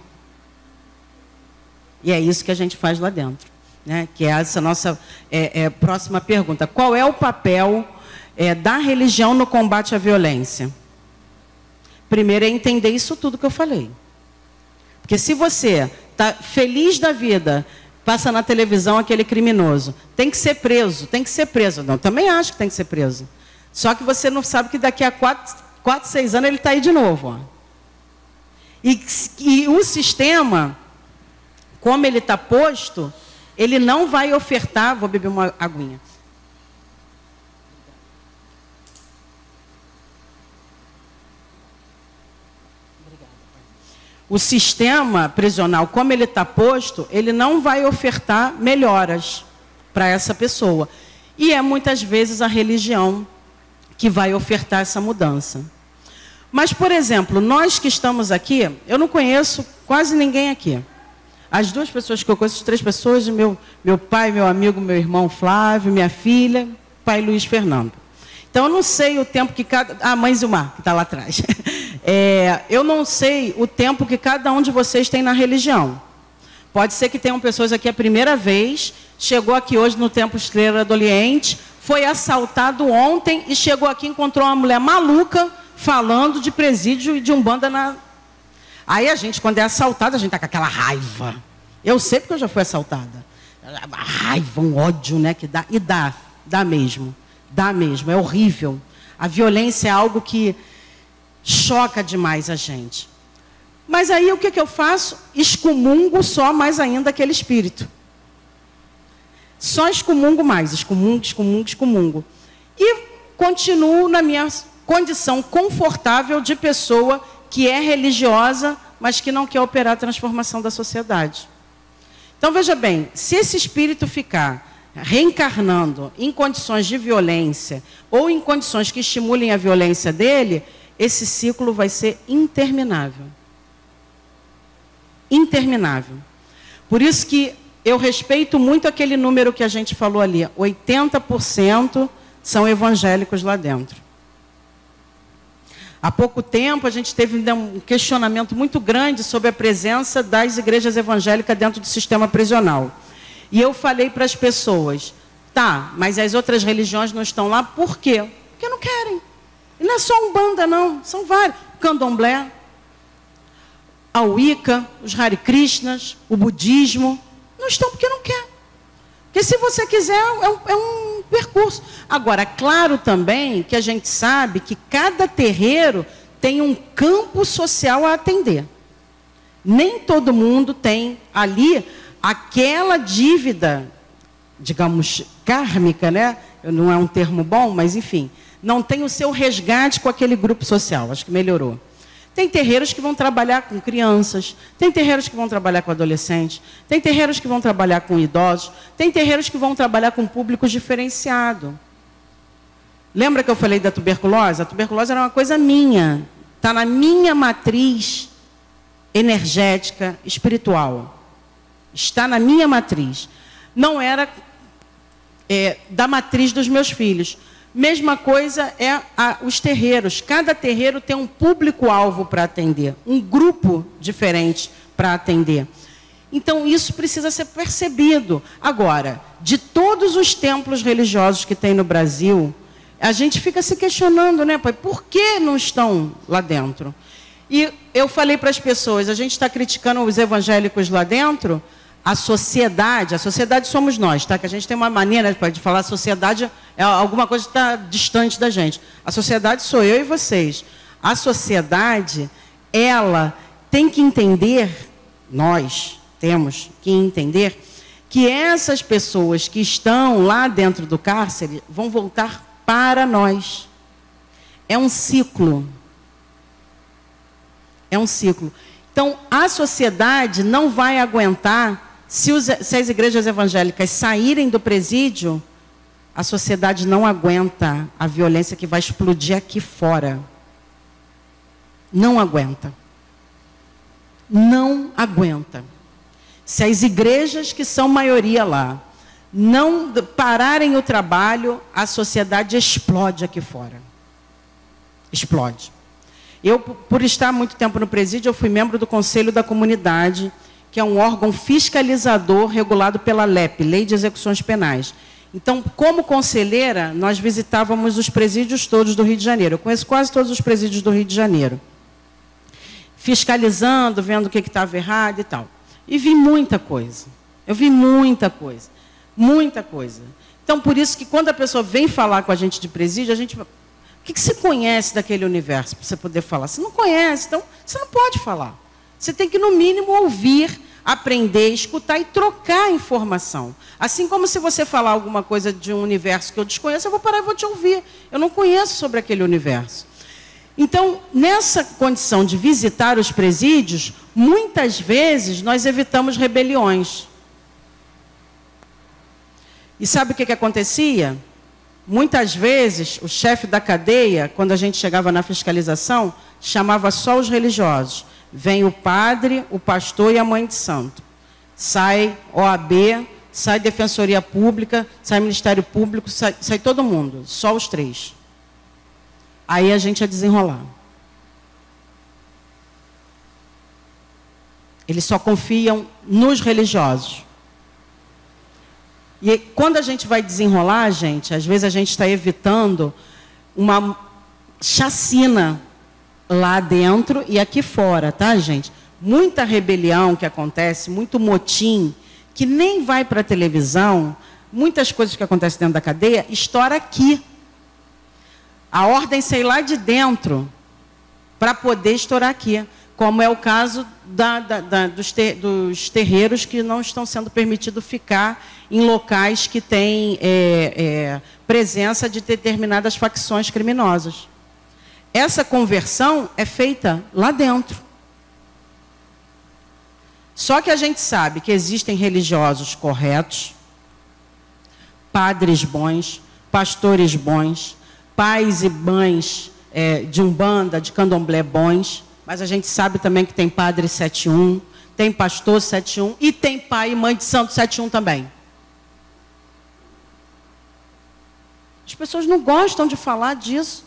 E é isso que a gente faz lá dentro. Né? Que é essa nossa é, é, próxima pergunta. Qual é o papel é, da religião no combate à violência? Primeiro é entender isso tudo que eu falei. Porque se você está feliz da vida, passa na televisão aquele criminoso, tem que ser preso, tem que ser preso. Não, também acho que tem que ser preso. Só que você não sabe que daqui a quatro, quatro seis anos ele está aí de novo. Ó. E, e o sistema, como ele está posto, ele não vai ofertar. Vou beber uma aguinha. O sistema prisional, como ele está posto, ele não vai ofertar melhoras para essa pessoa. E é muitas vezes a religião que vai ofertar essa mudança. Mas, por exemplo, nós que estamos aqui, eu não conheço quase ninguém aqui. As duas pessoas que eu conheço, três pessoas, meu, meu pai, meu amigo, meu irmão Flávio, minha filha, pai Luiz Fernando. Então, eu não sei o tempo que cada. Ah, mãe Zilmar, que está lá atrás. É, eu não sei o tempo que cada um de vocês tem na religião. Pode ser que tenham pessoas aqui a primeira vez, chegou aqui hoje no Templo Estrela do Oriente, foi assaltado ontem e chegou aqui encontrou uma mulher maluca falando de presídio e de umbanda na. Aí a gente, quando é assaltado, a gente está com aquela raiva. Eu sei porque eu já fui assaltada. Raiva, um ódio, né? Que dá. E dá, dá mesmo. Dá mesmo, é horrível. A violência é algo que choca demais a gente. Mas aí o que, que eu faço? Excomungo só mais ainda aquele espírito. Só excomungo mais, excomungo, excomungo, excomungo. E continuo na minha condição confortável de pessoa que é religiosa, mas que não quer operar a transformação da sociedade. Então veja bem, se esse espírito ficar reencarnando em condições de violência ou em condições que estimulem a violência dele, esse ciclo vai ser interminável. Interminável. Por isso que eu respeito muito aquele número que a gente falou ali: 80% são evangélicos lá dentro. Há pouco tempo a gente teve um questionamento muito grande sobre a presença das igrejas evangélicas dentro do sistema prisional. E eu falei para as pessoas: tá, mas as outras religiões não estão lá, por quê? Porque não querem. E não é só um banda, não, são vários. Candomblé, a Wicca, os Hare Krishnas, o budismo, não estão porque não quer. Porque se você quiser, é um, é um percurso. Agora, claro também que a gente sabe que cada terreiro tem um campo social a atender. Nem todo mundo tem ali aquela dívida, digamos, kármica, né? Não é um termo bom, mas enfim não tem o seu resgate com aquele grupo social. Acho que melhorou. Tem terreiros que vão trabalhar com crianças, tem terreiros que vão trabalhar com adolescentes, tem terreiros que vão trabalhar com idosos, tem terreiros que vão trabalhar com público diferenciado. Lembra que eu falei da tuberculose? A tuberculose era uma coisa minha, está na minha matriz energética, espiritual. Está na minha matriz. Não era é, da matriz dos meus filhos. Mesma coisa é a, os terreiros. Cada terreiro tem um público-alvo para atender, um grupo diferente para atender. Então, isso precisa ser percebido. Agora, de todos os templos religiosos que tem no Brasil, a gente fica se questionando, né, pai, por que não estão lá dentro? E eu falei para as pessoas, a gente está criticando os evangélicos lá dentro, a sociedade, a sociedade somos nós, tá? Que a gente tem uma maneira de falar sociedade é alguma coisa que está distante da gente. A sociedade sou eu e vocês. A sociedade, ela tem que entender, nós temos que entender, que essas pessoas que estão lá dentro do cárcere vão voltar para nós. É um ciclo. É um ciclo. Então, a sociedade não vai aguentar se, os, se as igrejas evangélicas saírem do presídio, a sociedade não aguenta a violência que vai explodir aqui fora. Não aguenta. Não aguenta. Se as igrejas, que são maioria lá, não pararem o trabalho, a sociedade explode aqui fora. Explode. Eu, por estar muito tempo no presídio, eu fui membro do Conselho da Comunidade que é um órgão fiscalizador regulado pela LEP, Lei de Execuções Penais. Então, como conselheira, nós visitávamos os presídios todos do Rio de Janeiro. Eu conheço quase todos os presídios do Rio de Janeiro. fiscalizando, vendo o que estava errado e tal. E vi muita coisa. Eu vi muita coisa. Muita coisa. Então, por isso que quando a pessoa vem falar com a gente de presídio, a gente. O que, que você conhece daquele universo para você poder falar? Você não conhece, então você não pode falar. Você tem que, no mínimo, ouvir, aprender, escutar e trocar informação. Assim como se você falar alguma coisa de um universo que eu desconheço, eu vou parar e vou te ouvir. Eu não conheço sobre aquele universo. Então, nessa condição de visitar os presídios, muitas vezes nós evitamos rebeliões. E sabe o que, que acontecia? Muitas vezes, o chefe da cadeia, quando a gente chegava na fiscalização, chamava só os religiosos. Vem o padre, o pastor e a mãe de santo. Sai OAB, sai Defensoria Pública, sai Ministério Público, sai, sai todo mundo, só os três. Aí a gente ia desenrolar. Eles só confiam nos religiosos. E quando a gente vai desenrolar, gente, às vezes a gente está evitando uma chacina lá dentro e aqui fora, tá, gente? Muita rebelião que acontece, muito motim, que nem vai para a televisão, muitas coisas que acontecem dentro da cadeia, estoura aqui. A ordem sei lá de dentro para poder estourar aqui, como é o caso da, da, da, dos, ter, dos, terreiros que não estão sendo permitido ficar em locais que têm é, é, presença de determinadas facções criminosas. Essa conversão é feita lá dentro. Só que a gente sabe que existem religiosos corretos, padres bons, pastores bons, pais e mães é, de umbanda, de candomblé bons, mas a gente sabe também que tem padre 71, tem pastor 71 e tem pai e mãe de santo 71 também. As pessoas não gostam de falar disso.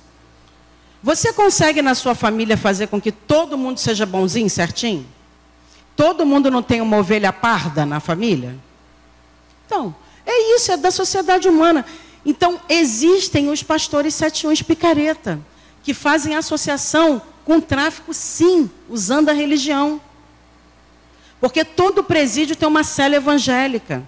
Você consegue na sua família fazer com que todo mundo seja bonzinho, certinho? Todo mundo não tem uma ovelha parda na família? Então, é isso, é da sociedade humana. Então, existem os pastores 71 picareta, que fazem associação com tráfico, sim, usando a religião. Porque todo presídio tem uma cela evangélica.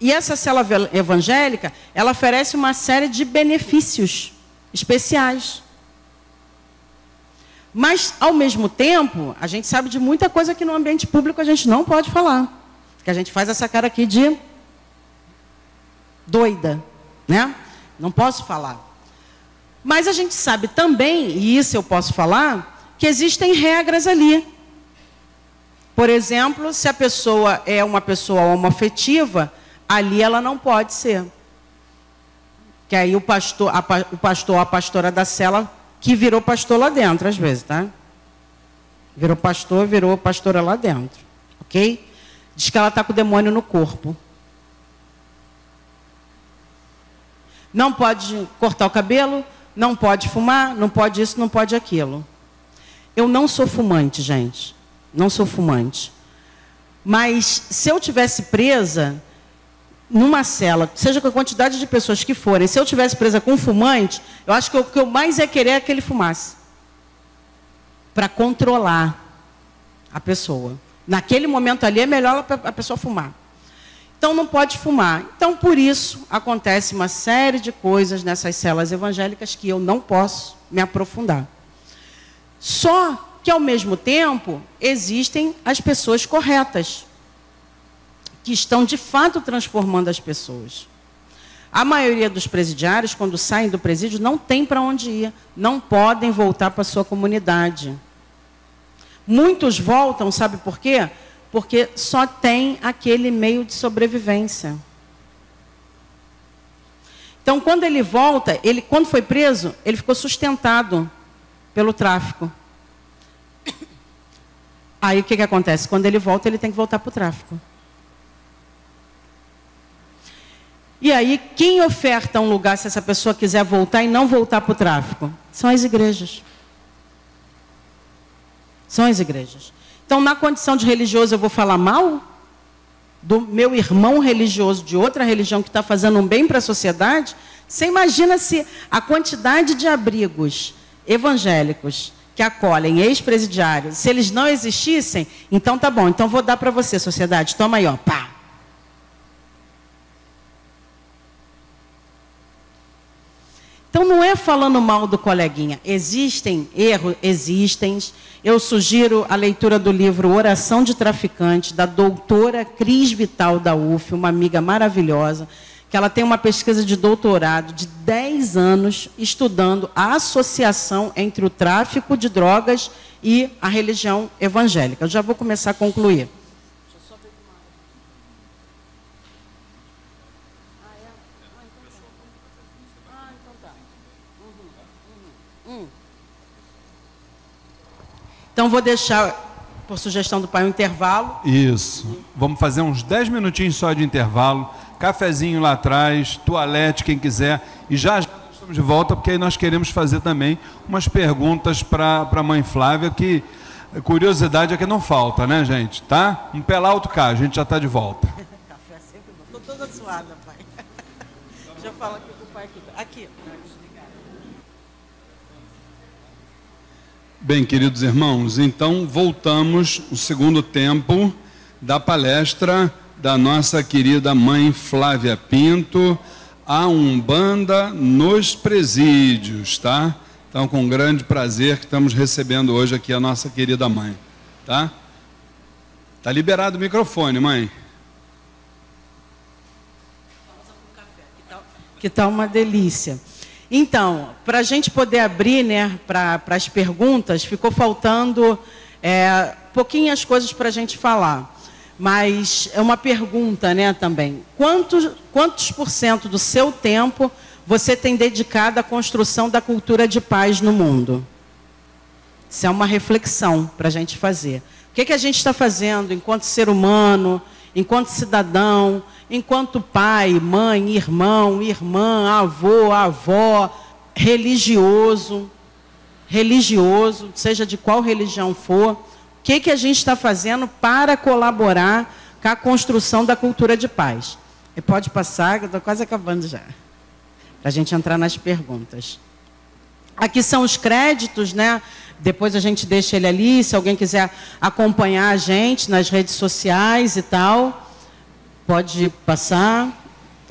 E essa cela evangélica, ela oferece uma série de benefícios especiais. Mas, ao mesmo tempo, a gente sabe de muita coisa que no ambiente público a gente não pode falar. Que a gente faz essa cara aqui de doida, né? Não posso falar. Mas a gente sabe também, e isso eu posso falar, que existem regras ali. Por exemplo, se a pessoa é uma pessoa homoafetiva, ali ela não pode ser. Que aí o pastor, a, o pastor, a pastora da cela, que virou pastor lá dentro, às vezes, tá? Virou pastor, virou pastora lá dentro. Ok? Diz que ela está com o demônio no corpo. Não pode cortar o cabelo, não pode fumar, não pode isso, não pode aquilo. Eu não sou fumante, gente. Não sou fumante. Mas se eu tivesse presa, numa cela, seja com a quantidade de pessoas que forem, se eu tivesse presa com um fumante, eu acho que o que eu mais ia querer é que ele fumasse. Para controlar a pessoa. Naquele momento ali é melhor a pessoa fumar. Então não pode fumar. Então por isso acontece uma série de coisas nessas celas evangélicas que eu não posso me aprofundar. Só que ao mesmo tempo existem as pessoas corretas que estão de fato transformando as pessoas. A maioria dos presidiários, quando saem do presídio, não tem para onde ir, não podem voltar para sua comunidade. Muitos voltam, sabe por quê? Porque só tem aquele meio de sobrevivência. Então, quando ele volta, ele, quando foi preso, ele ficou sustentado pelo tráfico. Aí o que, que acontece? Quando ele volta, ele tem que voltar para o tráfico. E aí, quem oferta um lugar se essa pessoa quiser voltar e não voltar para o tráfico? São as igrejas. São as igrejas. Então, na condição de religioso, eu vou falar mal do meu irmão religioso de outra religião que está fazendo um bem para a sociedade? Você imagina se a quantidade de abrigos evangélicos que acolhem ex-presidiários, se eles não existissem, então tá bom, então vou dar para você, sociedade, toma aí, ó, pá. Então não é falando mal do coleguinha. Existem erros, existem. Eu sugiro a leitura do livro Oração de Traficante, da doutora Cris Vital da UF, uma amiga maravilhosa que ela tem uma pesquisa de doutorado de 10 anos estudando a associação entre o tráfico de drogas e a religião evangélica. Eu já vou começar a concluir. Então vou deixar, por sugestão do pai, um intervalo. Isso. Vamos fazer uns 10 minutinhos só de intervalo cafezinho lá atrás, toalete, quem quiser. E já, já estamos de volta, porque aí nós queremos fazer também umas perguntas para a mãe Flávia, que curiosidade é que não falta, né, gente? Tá? Um pé lá, outro cá, a gente já está de volta. Café sempre bom. Estou toda suada, pai. Deixa eu falar aqui com o pai aqui. Aqui. Bem, queridos irmãos, então voltamos o segundo tempo da palestra da nossa querida mãe Flávia Pinto, a Umbanda nos presídios, tá? Então, com grande prazer que estamos recebendo hoje aqui a nossa querida mãe, tá? Tá liberado o microfone, mãe. Que tal uma delícia. Então, para a gente poder abrir né, para as perguntas, ficou faltando é, pouquinhas coisas para a gente falar. Mas é uma pergunta, né, também. Quantos, quantos por cento do seu tempo você tem dedicado à construção da cultura de paz no mundo? Isso é uma reflexão para a gente fazer. O que, que a gente está fazendo enquanto ser humano, enquanto cidadão, enquanto pai, mãe, irmão, irmã, avô, avó, religioso, religioso, seja de qual religião for, que, que a gente está fazendo para colaborar com a construção da cultura de paz? E pode passar, eu estou quase acabando já. Para a gente entrar nas perguntas. Aqui são os créditos, né? Depois a gente deixa ele ali, se alguém quiser acompanhar a gente nas redes sociais e tal. Pode passar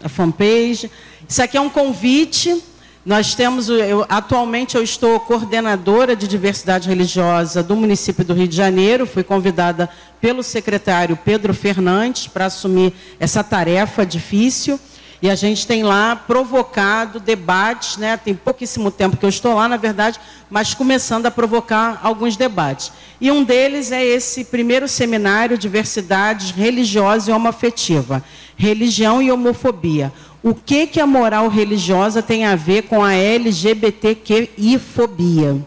a fanpage. Isso aqui é um convite nós temos, eu, atualmente eu estou coordenadora de diversidade religiosa do município do Rio de Janeiro, fui convidada pelo secretário Pedro Fernandes para assumir essa tarefa difícil. E a gente tem lá provocado debates, né? tem pouquíssimo tempo que eu estou lá, na verdade, mas começando a provocar alguns debates. E um deles é esse primeiro seminário Diversidades Religiosa e Homoafetiva, Religião e Homofobia o que, que a moral religiosa tem a ver com a LGBTQI-fobia.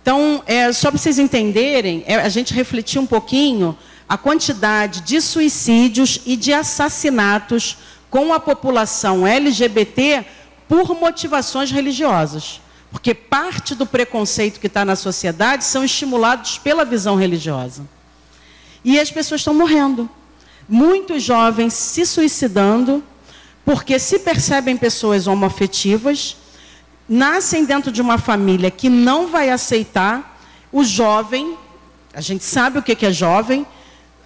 Então, é, só para vocês entenderem, é, a gente refletir um pouquinho a quantidade de suicídios e de assassinatos com a população LGBT por motivações religiosas. Porque parte do preconceito que está na sociedade são estimulados pela visão religiosa. E as pessoas estão morrendo. Muitos jovens se suicidando porque se percebem pessoas homoafetivas, nascem dentro de uma família que não vai aceitar o jovem, a gente sabe o que é jovem,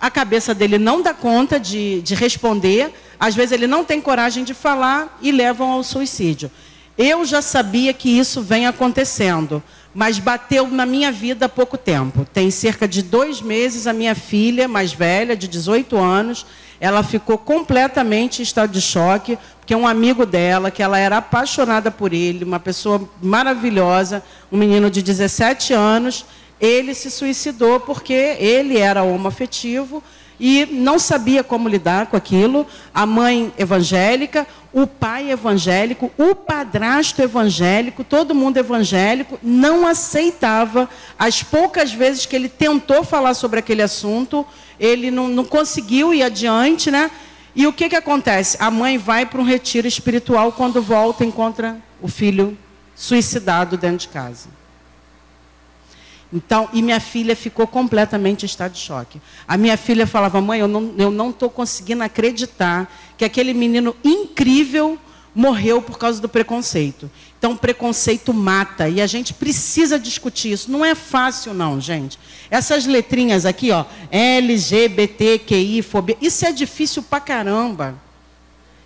a cabeça dele não dá conta de, de responder, às vezes ele não tem coragem de falar e levam ao suicídio. Eu já sabia que isso vem acontecendo, mas bateu na minha vida há pouco tempo. Tem cerca de dois meses, a minha filha mais velha, de 18 anos, ela ficou completamente em estado de choque, porque um amigo dela, que ela era apaixonada por ele, uma pessoa maravilhosa, um menino de 17 anos, ele se suicidou porque ele era homoafetivo e não sabia como lidar com aquilo. A mãe evangélica, o pai evangélico, o padrasto evangélico, todo mundo evangélico, não aceitava. As poucas vezes que ele tentou falar sobre aquele assunto, ele não, não conseguiu ir adiante, né? E o que, que acontece? A mãe vai para um retiro espiritual, quando volta, encontra o filho suicidado dentro de casa. Então, e minha filha ficou completamente em estado de choque. A minha filha falava, mãe, eu não estou conseguindo acreditar que aquele menino incrível, morreu por causa do preconceito. Então, preconceito mata e a gente precisa discutir isso. Não é fácil, não, gente. Essas letrinhas aqui, ó, LGBTQI, fobia, isso é difícil pra caramba.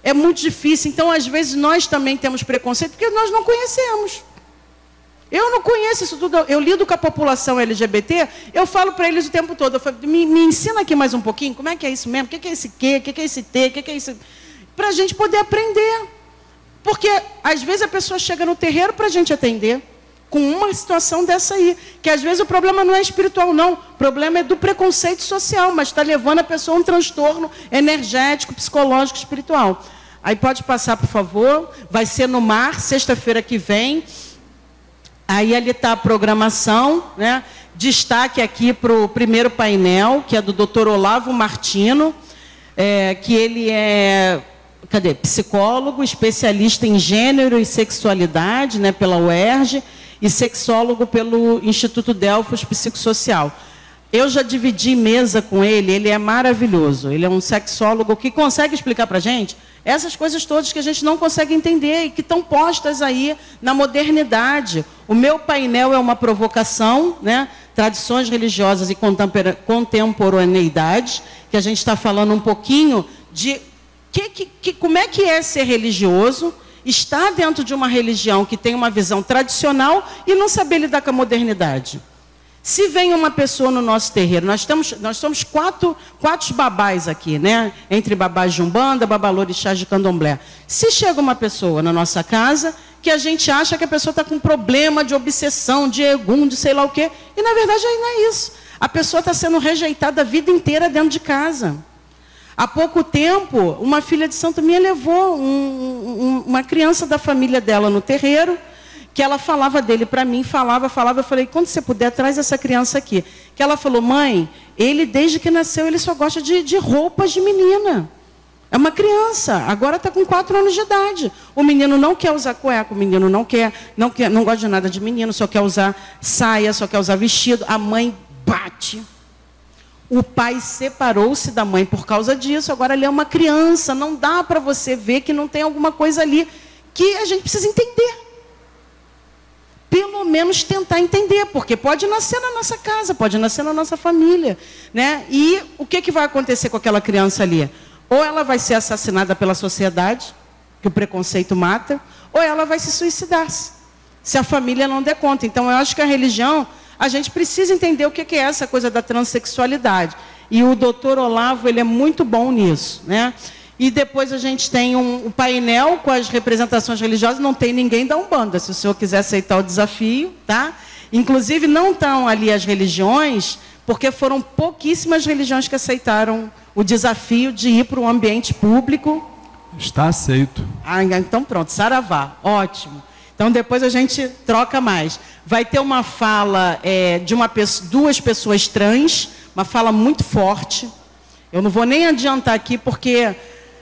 É muito difícil. Então, às vezes, nós também temos preconceito porque nós não conhecemos. Eu não conheço isso tudo. Eu lido com a população LGBT, eu falo para eles o tempo todo. Eu falo, me, me, ensina aqui mais um pouquinho, como é que é isso mesmo? O que é esse Q? O que é esse T? O que é esse. Para a gente poder aprender. Porque às vezes a pessoa chega no terreiro para a gente atender com uma situação dessa aí. Que às vezes o problema não é espiritual, não. O problema é do preconceito social, mas está levando a pessoa a um transtorno energético, psicológico, espiritual. Aí pode passar, por favor. Vai ser no mar, sexta-feira que vem. Aí ali está a programação, né? Destaque aqui para o primeiro painel, que é do Dr. Olavo Martino, é, que ele é cadê? psicólogo, especialista em gênero e sexualidade, né, pela UERJ, e sexólogo pelo Instituto Delfos Psicossocial. Eu já dividi mesa com ele, ele é maravilhoso. Ele é um sexólogo que consegue explicar para a gente essas coisas todas que a gente não consegue entender e que estão postas aí na modernidade. O meu painel é uma provocação, né? tradições religiosas e contemporaneidade, que a gente está falando um pouquinho de que, que, que, como é que é ser religioso, estar dentro de uma religião que tem uma visão tradicional e não saber lidar com a modernidade. Se vem uma pessoa no nosso terreiro, nós, temos, nós somos quatro, quatro babás aqui, né? Entre babás de Umbanda, babalorixás de Candomblé. Se chega uma pessoa na nossa casa que a gente acha que a pessoa está com problema de obsessão, de egum, de sei lá o quê, e na verdade não é isso. A pessoa está sendo rejeitada a vida inteira dentro de casa. Há pouco tempo, uma filha de Santo Minha levou um, um, uma criança da família dela no terreiro que ela falava dele para mim, falava, falava, eu falei, quando você puder, traz essa criança aqui. Que ela falou, mãe, ele desde que nasceu, ele só gosta de, de roupas de menina. É uma criança, agora está com quatro anos de idade. O menino não quer usar cueca, o menino não quer, não quer, não gosta de nada de menino, só quer usar saia, só quer usar vestido. A mãe bate. O pai separou-se da mãe por causa disso. Agora ele é uma criança, não dá para você ver que não tem alguma coisa ali que a gente precisa entender pelo menos tentar entender, porque pode nascer na nossa casa, pode nascer na nossa família, né? E o que, que vai acontecer com aquela criança ali? Ou ela vai ser assassinada pela sociedade, que o preconceito mata, ou ela vai se suicidar, se a família não der conta. Então, eu acho que a religião, a gente precisa entender o que, que é essa coisa da transexualidade. E o doutor Olavo, ele é muito bom nisso, né? E depois a gente tem um, painel com as representações religiosas. Não tem ninguém da Umbanda, se o senhor quiser aceitar o desafio, tá? Inclusive, não estão ali as religiões, porque foram pouquíssimas religiões que aceitaram o desafio de ir para um ambiente público. Está aceito. Ah, então pronto, saravá, ótimo. Então depois a gente troca mais. Vai ter uma fala é, de uma, duas pessoas trans, uma fala muito forte. Eu não vou nem adiantar aqui porque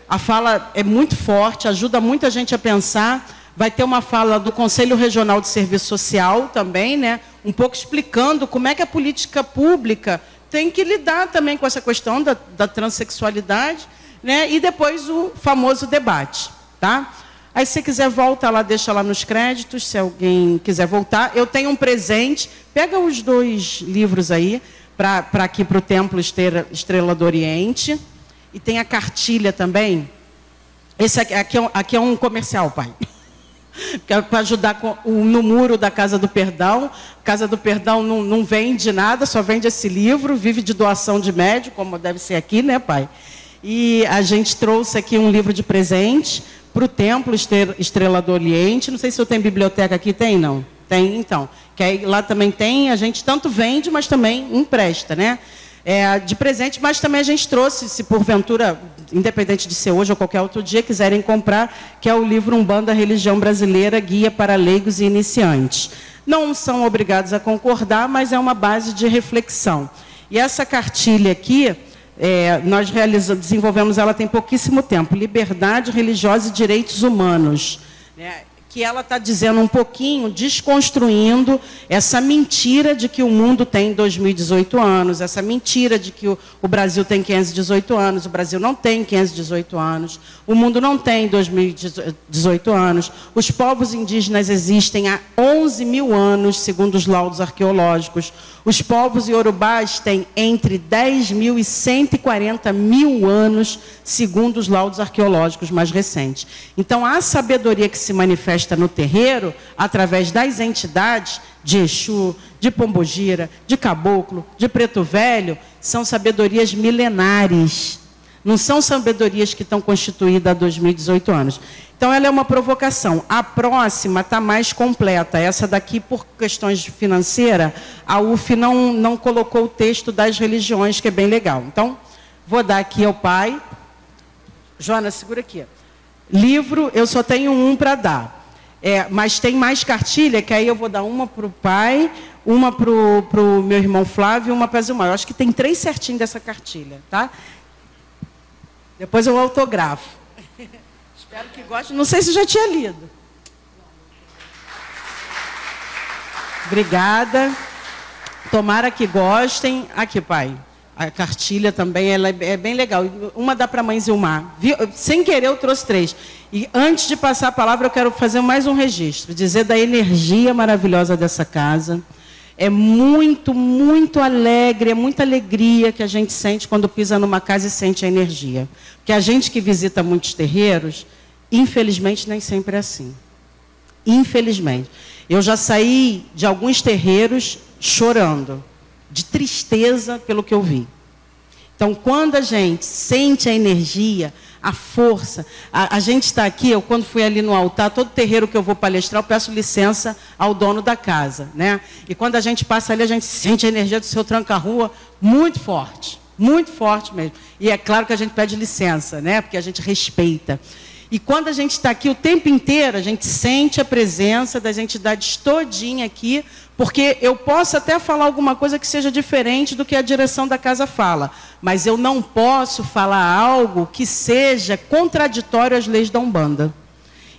a fala é muito forte, ajuda muita gente a pensar. Vai ter uma fala do Conselho Regional de Serviço Social também, né? um pouco explicando como é que a política pública tem que lidar também com essa questão da, da transexualidade, né? e depois o famoso debate. Tá? Aí, se quiser, volta lá, deixa lá nos créditos, se alguém quiser voltar. Eu tenho um presente, pega os dois livros aí, para aqui para o Templo Estrela do Oriente. E tem a cartilha também. Esse aqui, aqui, é, aqui é um comercial, pai. É para ajudar com, no muro da Casa do Perdão. Casa do Perdão não, não vende nada, só vende esse livro, vive de doação de médio, como deve ser aqui, né, pai? E a gente trouxe aqui um livro de presente para o Templo Estrela do Oriente. Não sei se eu tenho biblioteca aqui, tem não? Tem, então. Que aí, lá também tem, a gente tanto vende, mas também empresta, né? É, de presente, mas também a gente trouxe, se porventura, independente de ser hoje ou qualquer outro dia, quiserem comprar, que é o livro Umbanda Religião Brasileira, Guia para Leigos e Iniciantes. Não são obrigados a concordar, mas é uma base de reflexão. E essa cartilha aqui, é, nós desenvolvemos ela tem pouquíssimo tempo, Liberdade Religiosa e Direitos Humanos. Que ela está dizendo um pouquinho, desconstruindo essa mentira de que o mundo tem 2018 anos, essa mentira de que o, o, Brasil tem 518 anos, o Brasil não tem 518 anos, o mundo não tem 2018 anos, os povos indígenas existem há 11 mil anos, segundo os laudos arqueológicos, os povos iorubás têm entre 10 mil e 140 mil anos, segundo os laudos arqueológicos mais recentes. Então, a sabedoria que se manifesta no terreiro, através das entidades de Exu, de Pombogira, de Caboclo, de Preto Velho, são sabedorias milenares. Não são sabedorias que estão constituídas há 2018 anos. Então, ela é uma provocação. A próxima está mais completa. Essa daqui, por questões financeiras, a UF não, não colocou o texto das religiões, que é bem legal. Então, vou dar aqui ao pai. Joana, segura aqui. Livro, eu só tenho um para dar. É, mas tem mais cartilha, que aí eu vou dar uma para o pai, uma para o meu irmão Flávio e uma para a Zilmar. Eu acho que tem três certinhos dessa cartilha, tá? Depois eu autografo. Espero que goste. Não sei se já tinha lido. Obrigada. Tomara que gostem. Aqui, pai. A cartilha também ela é bem legal. Uma dá para a mãe Zilmar. Sem querer, eu trouxe três. E antes de passar a palavra, eu quero fazer mais um registro. Dizer da energia maravilhosa dessa casa. É muito, muito alegre, é muita alegria que a gente sente quando pisa numa casa e sente a energia. Porque a gente que visita muitos terreiros, Infelizmente, nem sempre é assim. Infelizmente. Eu já saí de alguns terreiros chorando, de tristeza pelo que eu vi. Então, quando a gente sente a energia, a força, a, a gente está aqui, eu quando fui ali no altar, todo terreiro que eu vou palestrar, eu peço licença ao dono da casa. Né? E quando a gente passa ali, a gente sente a energia do seu tranca-rua muito forte. Muito forte mesmo. E é claro que a gente pede licença, né? porque a gente respeita. E quando a gente está aqui o tempo inteiro, a gente sente a presença das entidades todinha aqui, porque eu posso até falar alguma coisa que seja diferente do que a direção da casa fala, mas eu não posso falar algo que seja contraditório às leis da Umbanda.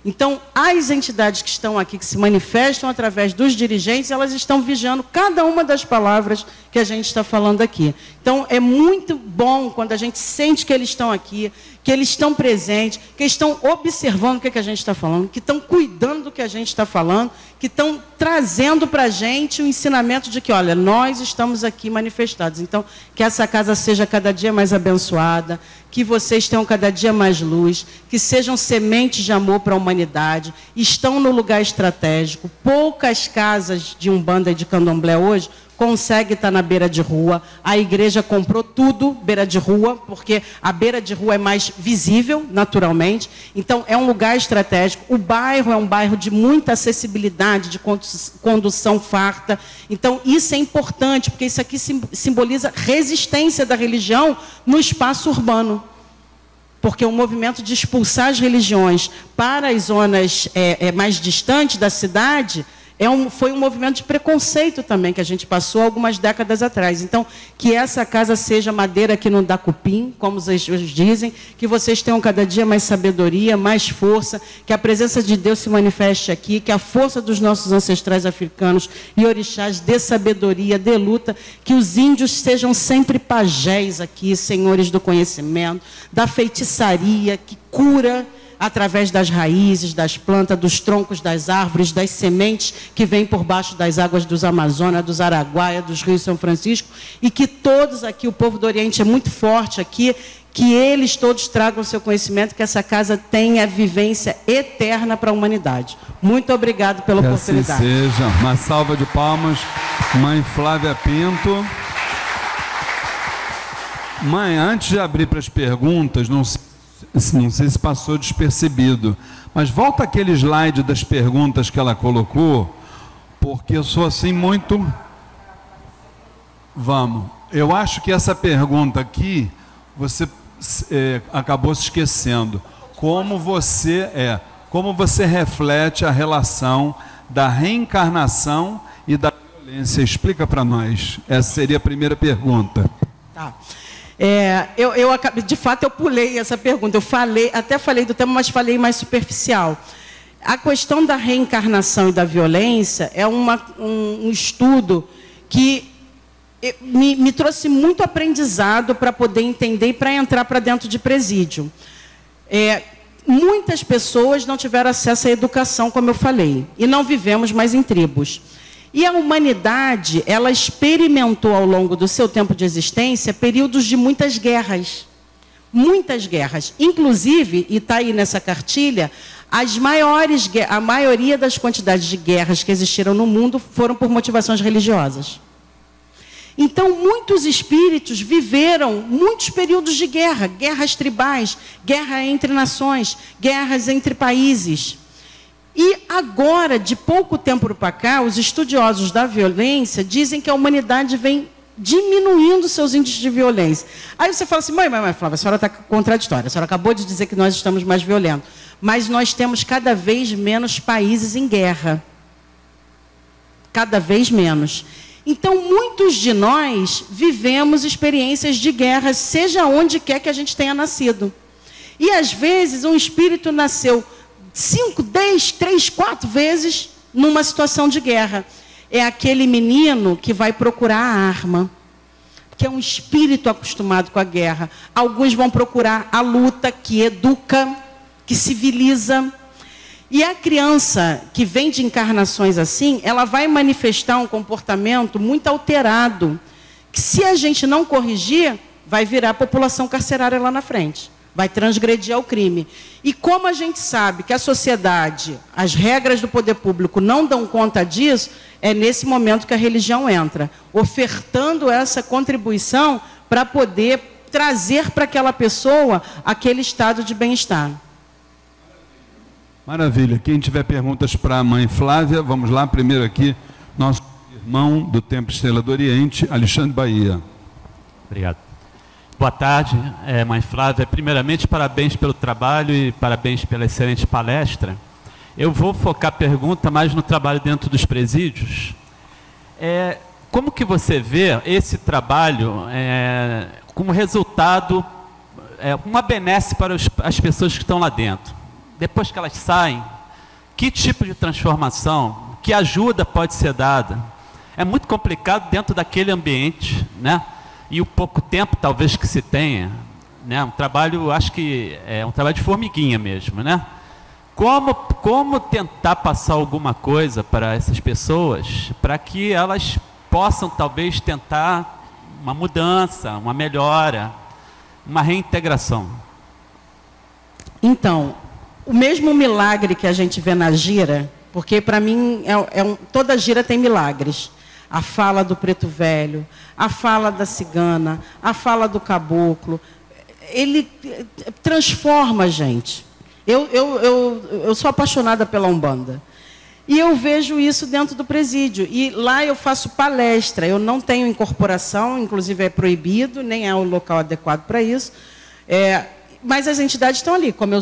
Então, as entidades que estão aqui, que se manifestam através dos dirigentes, elas estão vigiando cada uma das palavras que a gente está falando aqui. Então, é muito bom quando a gente sente que eles estão aqui, que eles estão presentes, que estão observando o que, é que a gente está falando, que estão cuidando do que a gente está falando, que estão trazendo para a gente o ensinamento de que, olha, nós estamos aqui manifestados. Então, que essa casa seja cada dia mais abençoada, que vocês tenham cada dia mais luz, que sejam sementes de amor para a humanidade, estão no lugar estratégico. Poucas casas de Umbanda e de Candomblé hoje consegue estar na beira de rua. A igreja comprou tudo beira de rua, porque a beira de rua é mais visível, naturalmente. Então, é um lugar estratégico. O bairro é um bairro de muita acessibilidade, de condução farta. Então, isso é importante, porque isso aqui simboliza resistência da religião no espaço urbano porque o movimento de expulsar as religiões para as zonas é, é, mais distantes da cidade é um, foi um movimento de preconceito também que a gente passou algumas décadas atrás. Então, que essa casa seja madeira que não dá cupim, como os anjos dizem, que vocês tenham cada dia mais sabedoria, mais força, que a presença de Deus se manifeste aqui, que a força dos nossos ancestrais africanos e orixás dê sabedoria, dê luta, que os índios sejam sempre pajés aqui, senhores do conhecimento, da feitiçaria, que cura através das raízes, das plantas, dos troncos das árvores, das sementes que vêm por baixo das águas dos Amazonas, dos Araguaia, dos rios São Francisco, e que todos aqui, o povo do Oriente é muito forte aqui, que eles todos tragam o seu conhecimento, que essa casa tenha vivência eterna para a humanidade. Muito obrigado pela que oportunidade. Assim seja. Uma salva de palmas, mãe Flávia Pinto. Mãe, antes de abrir para as perguntas, não sei não sei se passou despercebido, mas volta aquele slide das perguntas que ela colocou, porque eu sou assim muito. Vamos, eu acho que essa pergunta aqui você é, acabou se esquecendo. Como você é, como você reflete a relação da reencarnação e da violência? Explica para nós. Essa seria a primeira pergunta. Tá. É, eu, eu, de fato, eu pulei essa pergunta. Eu falei, até falei do tema, mas falei mais superficial. A questão da reencarnação e da violência é uma, um, um estudo que me, me trouxe muito aprendizado para poder entender e para entrar para dentro de presídio. É, muitas pessoas não tiveram acesso à educação, como eu falei, e não vivemos mais em tribos. E a humanidade, ela experimentou ao longo do seu tempo de existência períodos de muitas guerras. Muitas guerras. Inclusive, e está aí nessa cartilha, as maiores, a maioria das quantidades de guerras que existiram no mundo foram por motivações religiosas. Então, muitos espíritos viveram muitos períodos de guerra, guerras tribais, guerra entre nações, guerras entre países. E agora, de pouco tempo para cá, os estudiosos da violência dizem que a humanidade vem diminuindo seus índices de violência. Aí você fala assim, mãe, mãe, mãe Flávia, a senhora está contraditória. A senhora acabou de dizer que nós estamos mais violentos. Mas nós temos cada vez menos países em guerra. Cada vez menos. Então, muitos de nós vivemos experiências de guerra, seja onde quer que a gente tenha nascido. E às vezes um espírito nasceu cinco, dez, três, quatro vezes numa situação de guerra. É aquele menino que vai procurar a arma, que é um espírito acostumado com a guerra. Alguns vão procurar a luta, que educa, que civiliza. E a criança que vem de encarnações assim, ela vai manifestar um comportamento muito alterado, que se a gente não corrigir, vai virar população carcerária lá na frente. Vai transgredir ao crime. E como a gente sabe que a sociedade, as regras do poder público não dão conta disso, é nesse momento que a religião entra, ofertando essa contribuição para poder trazer para aquela pessoa aquele estado de bem-estar. Maravilha. Quem tiver perguntas para a mãe Flávia, vamos lá. Primeiro aqui, nosso irmão do Templo Estrela do Oriente, Alexandre Bahia. Obrigado. Boa tarde, é, mãe Flávia. Primeiramente, parabéns pelo trabalho e parabéns pela excelente palestra. Eu vou focar a pergunta mais no trabalho dentro dos presídios. É, como que você vê esse trabalho é, como resultado, é, uma benesse para os, as pessoas que estão lá dentro? depois que elas saem, que tipo de transformação, que ajuda pode ser dada? É muito complicado dentro daquele ambiente, né? E o pouco tempo talvez que se tenha, né? Um trabalho, acho que é um trabalho de formiguinha mesmo, né? Como, como tentar passar alguma coisa para essas pessoas, para que elas possam talvez tentar uma mudança, uma melhora, uma reintegração? Então, o mesmo milagre que a gente vê na gira, porque para mim é, é um, toda gira tem milagres. A fala do preto velho, a fala da cigana, a fala do caboclo, ele transforma a gente. Eu, eu, eu, eu sou apaixonada pela Umbanda. E eu vejo isso dentro do presídio. E lá eu faço palestra. Eu não tenho incorporação, inclusive é proibido, nem é o local adequado para isso. É, mas as entidades estão ali. Como eu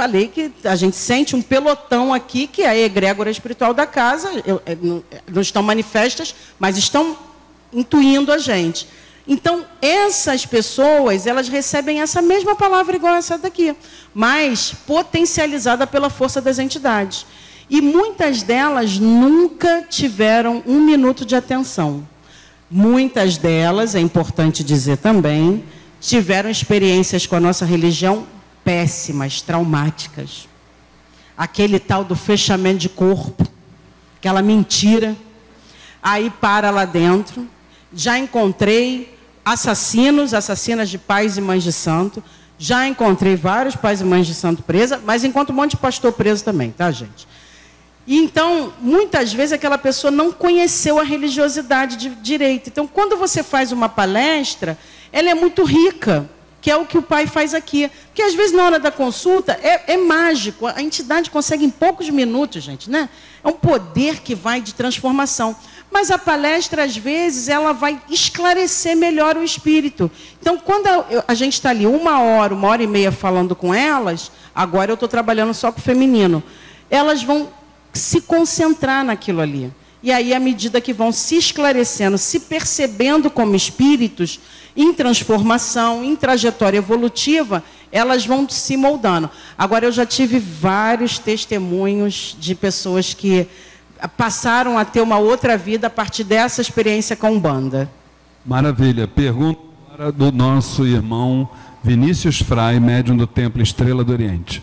falei que a gente sente um pelotão aqui, que é a egrégora espiritual da casa, eu, é, não, não estão manifestas, mas estão intuindo a gente. Então, essas pessoas, elas recebem essa mesma palavra igual essa daqui, mas potencializada pela força das entidades. E muitas delas nunca tiveram um minuto de atenção. Muitas delas, é importante dizer também, tiveram experiências com a nossa religião péssimas, traumáticas. Aquele tal do fechamento de corpo, aquela mentira. Aí para lá dentro. Já encontrei assassinos, assassinas de pais e mães de santo. Já encontrei vários pais e mães de santo presa, mas encontro um monte de pastor preso também, tá, gente? E então, muitas vezes aquela pessoa não conheceu a religiosidade de direito. Então, quando você faz uma palestra, ela é muito rica que é o que o pai faz aqui. Porque às vezes na hora da consulta é, é, mágico, a entidade consegue em poucos minutos, gente, né? É um poder que vai de transformação. Mas a palestra, às vezes, ela vai esclarecer melhor o espírito. Então, quando a, a gente está ali uma hora, uma hora e meia falando com elas, agora eu estou trabalhando só com o feminino, elas vão se concentrar naquilo ali. E aí, à medida que vão se esclarecendo, se percebendo como espíritos, em transformação, em trajetória evolutiva, elas vão se moldando. Agora, eu já tive vários testemunhos de pessoas que passaram a ter uma outra vida a partir dessa experiência com Umbanda. Maravilha. Pergunta do nosso irmão Vinícius Frai, médium do Templo Estrela do Oriente.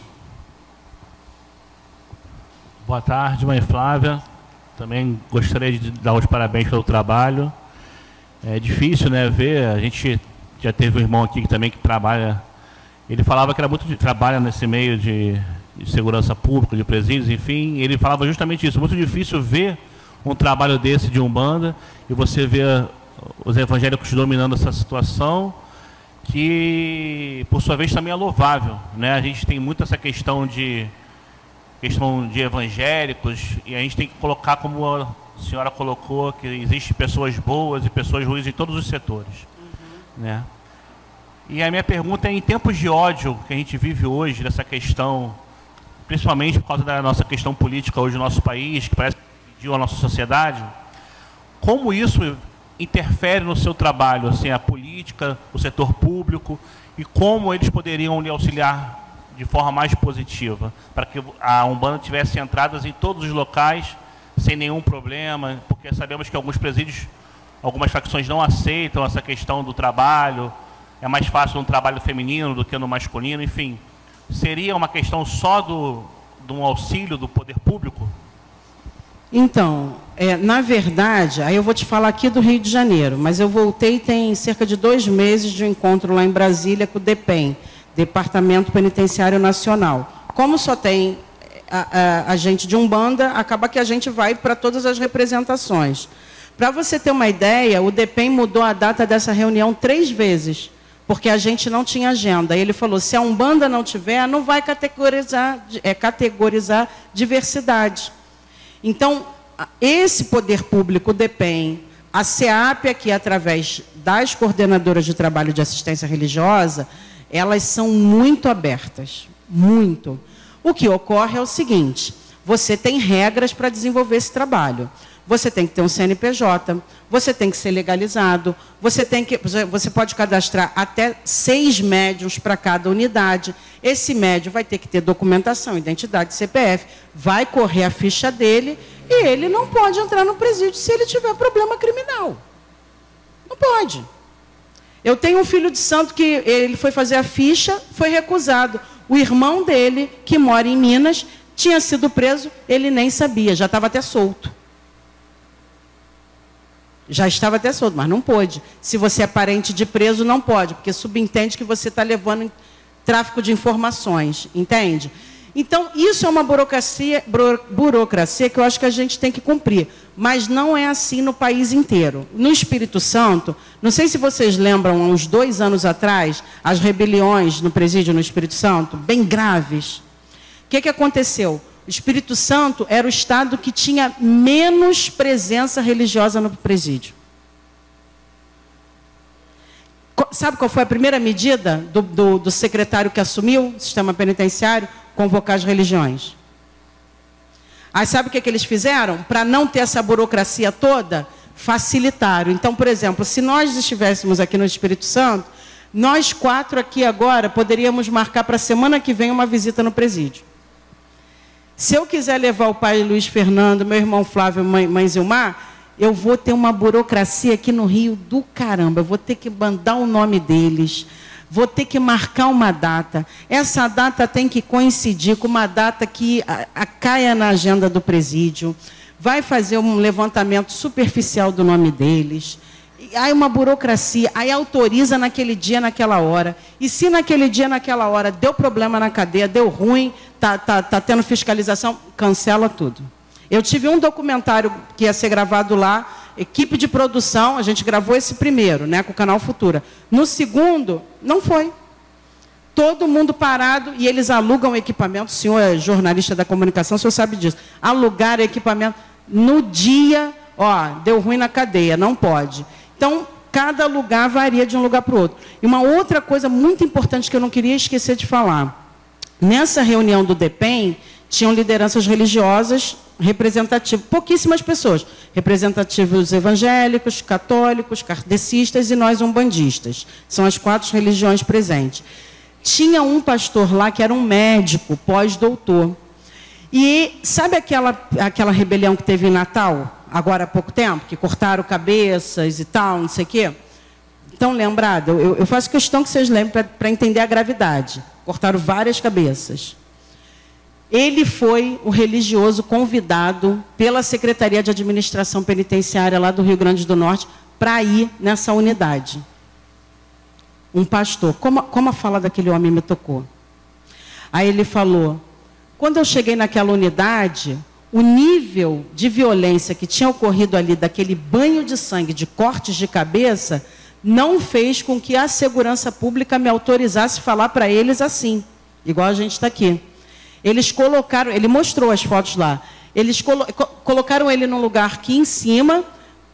Boa tarde, mãe Flávia. Também gostaria de dar os parabéns pelo trabalho. É difícil, né, ver. A gente já teve um irmão aqui que também que trabalha. Ele falava que era muito de, nesse meio de, de segurança pública, de presídios, enfim. Ele falava justamente isso. Muito difícil ver um trabalho desse de umbanda e você ver os evangélicos dominando essa situação, que por sua vez também é louvável, né? A gente tem muito essa questão de questão de evangélicos e a gente tem que colocar como a senhora colocou que existem pessoas boas e pessoas ruins em todos os setores, uhum. né? E a minha pergunta é em tempos de ódio que a gente vive hoje dessa questão, principalmente por causa da nossa questão política hoje no nosso país, que parece que dividiu a nossa sociedade, como isso interfere no seu trabalho, assim, a política, o setor público e como eles poderiam lhe auxiliar de forma mais positiva, para que a Umbanda tivesse entradas em todos os locais sem nenhum problema, porque sabemos que alguns presídios, algumas facções não aceitam essa questão do trabalho, é mais fácil no trabalho feminino do que no masculino, enfim. Seria uma questão só do, de um auxílio do poder público? Então, é, na verdade, aí eu vou te falar aqui do Rio de Janeiro, mas eu voltei tem cerca de dois meses de um encontro lá em Brasília com o DEPEN, Departamento Penitenciário Nacional. Como só tem a, a, gente de Umbanda, acaba que a gente vai para todas as representações. Para você ter uma ideia, o DEPEN mudou a data dessa reunião três vezes, porque a gente não tinha agenda. Ele falou: se a Umbanda não tiver, não vai categorizar, é, categorizar diversidade. Então, esse poder público, o DEPEN, a SEAP aqui, através das coordenadoras de trabalho de assistência religiosa, elas são muito abertas, muito. O que ocorre é o seguinte: você tem regras para desenvolver esse trabalho. Você tem que ter um CNPJ, você tem que ser legalizado, você tem que, você pode cadastrar até seis médios para cada unidade. Esse médio vai ter que ter documentação, identidade, CPF, vai correr a ficha dele e ele não pode entrar no presídio se ele tiver problema criminal. Não pode. Eu tenho um filho de santo que ele foi fazer a ficha, foi recusado. O irmão dele, que mora em Minas, tinha sido preso, ele nem sabia, já estava até solto. Já estava até solto, mas não pôde. Se você é parente de preso, não pode, porque subentende que você está levando tráfico de informações, entende? Então, isso é uma burocracia, burocracia que eu acho que a gente tem que cumprir. Mas não é assim no país inteiro. No Espírito Santo, não sei se vocês lembram, há uns dois anos atrás, as rebeliões no presídio no Espírito Santo, bem graves. O que, que aconteceu? O Espírito Santo era o estado que tinha menos presença religiosa no presídio. Sabe qual foi a primeira medida do, do, do secretário que assumiu o sistema penitenciário? Convocar as religiões. Aí sabe o que, que eles fizeram? Para não ter essa burocracia toda, facilitaram. Então, por exemplo, se nós estivéssemos aqui no Espírito Santo, nós quatro aqui agora poderíamos marcar para a semana que vem uma visita no presídio. Se eu quiser levar o pai Luiz Fernando, meu irmão Flávio, mãe, mãe Zilmar, eu vou ter uma burocracia aqui no Rio do caramba. Eu vou ter que mandar o nome deles vou ter que marcar uma data. Essa data tem que coincidir com uma data que a, a caia na agenda do presídio. Vai fazer um levantamento superficial do nome deles. Aí uma burocracia, aí autoriza naquele dia, naquela hora. E se naquele dia, naquela hora, deu problema na cadeia, deu ruim, está tá, tá tendo fiscalização, cancela tudo. Eu tive um documentário que ia ser gravado lá, equipe de produção, a gente gravou esse primeiro, né, com o canal Futura. No segundo, não foi. Todo mundo parado e eles alugam equipamento. O senhor é jornalista da comunicação, o senhor sabe disso. Alugar equipamento no dia, ó, deu ruim na cadeia, não pode. Então, cada lugar varia de um lugar para o outro. E uma outra coisa muito importante que eu não queria esquecer de falar. Nessa reunião do DEPEN, tinham lideranças religiosas representativas, pouquíssimas pessoas, representativos evangélicos, católicos, kardecistas e nós umbandistas. São as quatro religiões presentes. Tinha um pastor lá que era um médico, pós-doutor. E sabe aquela, aquela rebelião que teve em Natal, agora há pouco tempo, que cortaram cabeças e tal, não sei o quê? Então, lembrado, eu, eu faço questão que vocês lembrem para entender a gravidade. Cortaram várias cabeças. Ele foi o religioso convidado pela Secretaria de Administração Penitenciária lá do Rio Grande do Norte para ir nessa unidade. Um pastor. Como, como a fala daquele homem me tocou? Aí ele falou: quando eu cheguei naquela unidade, o nível de violência que tinha ocorrido ali, daquele banho de sangue, de cortes de cabeça, não fez com que a segurança pública me autorizasse falar para eles assim, igual a gente está aqui. Eles colocaram, ele mostrou as fotos lá. Eles colo colocaram ele num lugar aqui em cima,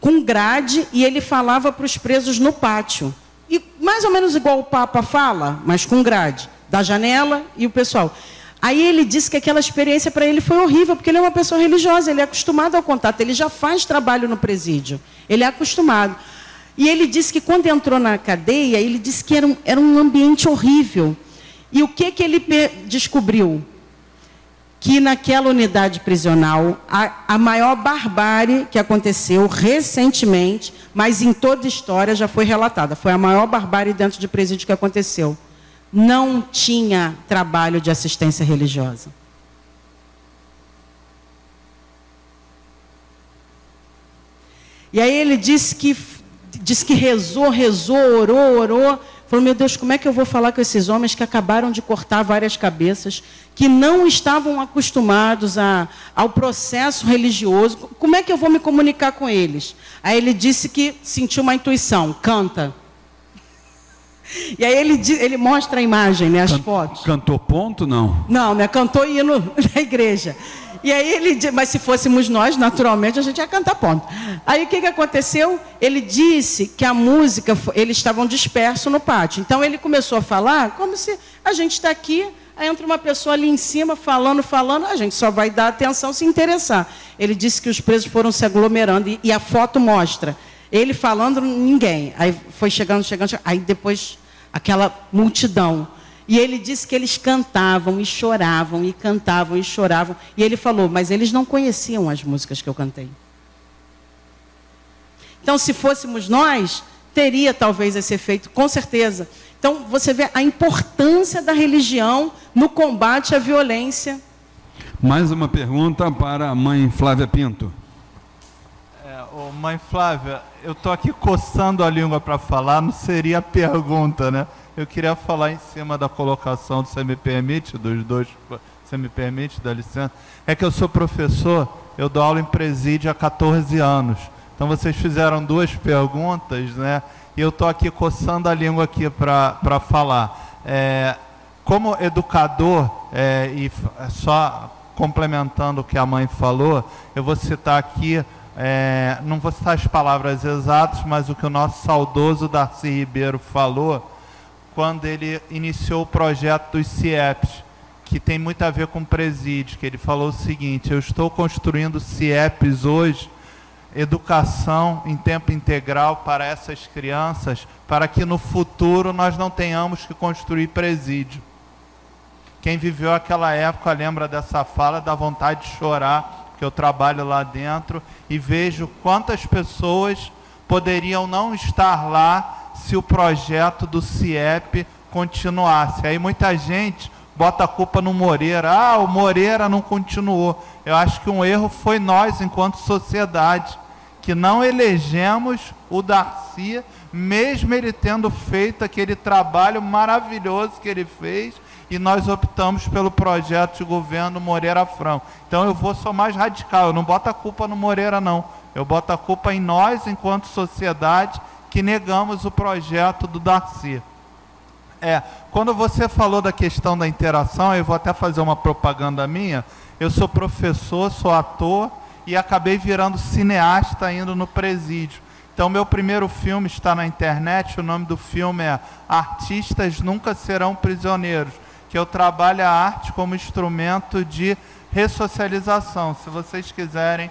com grade, e ele falava para os presos no pátio. E mais ou menos igual o Papa fala, mas com grade, da janela e o pessoal. Aí ele disse que aquela experiência para ele foi horrível, porque ele é uma pessoa religiosa, ele é acostumado ao contato, ele já faz trabalho no presídio, ele é acostumado. E ele disse que quando entrou na cadeia, ele disse que era um, era um ambiente horrível. E o que, que ele descobriu? Que naquela unidade prisional, a, a maior barbárie que aconteceu recentemente, mas em toda a história já foi relatada, foi a maior barbárie dentro de presídio que aconteceu não tinha trabalho de assistência religiosa. E aí ele disse que, disse que rezou, rezou, orou, orou. Falou, meu Deus, como é que eu vou falar com esses homens que acabaram de cortar várias cabeças, que não estavam acostumados a, ao processo religioso? Como é que eu vou me comunicar com eles? Aí ele disse que sentiu uma intuição, canta. E aí ele, ele mostra a imagem, né, as Can, fotos. Cantou ponto, não? Não, né? Cantou hino da igreja. E aí ele, mas se fôssemos nós, naturalmente, a gente ia cantar ponto. Aí o que, que aconteceu? Ele disse que a música, eles estavam dispersos no pátio. Então ele começou a falar como se a gente está aqui, aí entra uma pessoa ali em cima falando, falando, a gente só vai dar atenção se interessar. Ele disse que os presos foram se aglomerando e, e a foto mostra ele falando, ninguém. Aí foi chegando, chegando, chegando. Aí depois, aquela multidão. E ele disse que eles cantavam e choravam, e cantavam e choravam. E ele falou, mas eles não conheciam as músicas que eu cantei. Então, se fôssemos nós, teria talvez esse efeito, com certeza. Então, você vê a importância da religião no combate à violência. Mais uma pergunta para a mãe Flávia Pinto. Ô, mãe Flávia, eu estou aqui coçando a língua para falar, não seria pergunta, né? Eu queria falar em cima da colocação Você Me Permite, dos dois, Você Me Permite, dá licença. É que eu sou professor, eu dou aula em presídio há 14 anos. Então vocês fizeram duas perguntas, né? E eu estou aqui coçando a língua aqui para falar. É, como educador, é, e só complementando o que a mãe falou, eu vou citar aqui é, não vou citar as palavras exatas, mas o que o nosso saudoso Darcy Ribeiro falou quando ele iniciou o projeto dos CIEPs, que tem muito a ver com presídio, que ele falou o seguinte, eu estou construindo CIEPs hoje, educação em tempo integral para essas crianças, para que no futuro nós não tenhamos que construir presídio. Quem viveu aquela época lembra dessa fala, da vontade de chorar, que eu trabalho lá dentro e vejo quantas pessoas poderiam não estar lá se o projeto do CIEP continuasse. Aí muita gente bota a culpa no Moreira. Ah, o Moreira não continuou. Eu acho que um erro foi nós, enquanto sociedade, que não elegemos o Darcy, mesmo ele tendo feito aquele trabalho maravilhoso que ele fez e nós optamos pelo projeto de governo Moreira Franco. Então eu vou só mais radical, eu não boto a culpa no Moreira não. Eu boto a culpa em nós enquanto sociedade que negamos o projeto do Darcy. É, quando você falou da questão da interação, eu vou até fazer uma propaganda minha. Eu sou professor, sou ator e acabei virando cineasta indo no presídio. Então, meu primeiro filme está na internet. O nome do filme é Artistas Nunca Serão Prisioneiros que eu trabalho a arte como instrumento de ressocialização. Se vocês quiserem,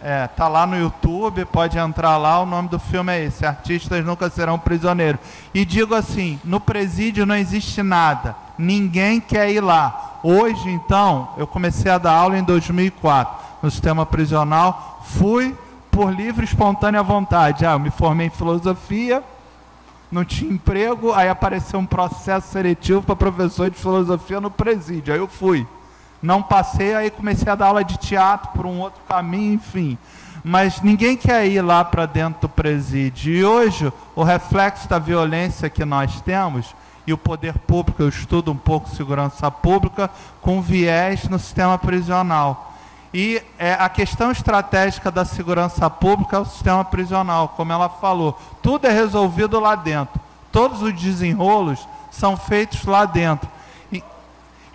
é, tá lá no YouTube, pode entrar lá, o nome do filme é esse, Artistas Nunca Serão Prisioneiros. E digo assim, no presídio não existe nada, ninguém quer ir lá. Hoje, então, eu comecei a dar aula em 2004 no sistema prisional, fui por livre e espontânea vontade. Ah, eu me formei em filosofia, não tinha emprego, aí apareceu um processo seletivo para professor de filosofia no presídio. Aí eu fui. Não passei, aí comecei a dar aula de teatro por um outro caminho, enfim. Mas ninguém quer ir lá para dentro do presídio. E hoje, o reflexo da violência que nós temos, e o poder público, eu estudo um pouco segurança pública, com viés no sistema prisional. E é, a questão estratégica da segurança pública é o sistema prisional, como ela falou. Tudo é resolvido lá dentro. Todos os desenrolos são feitos lá dentro. E,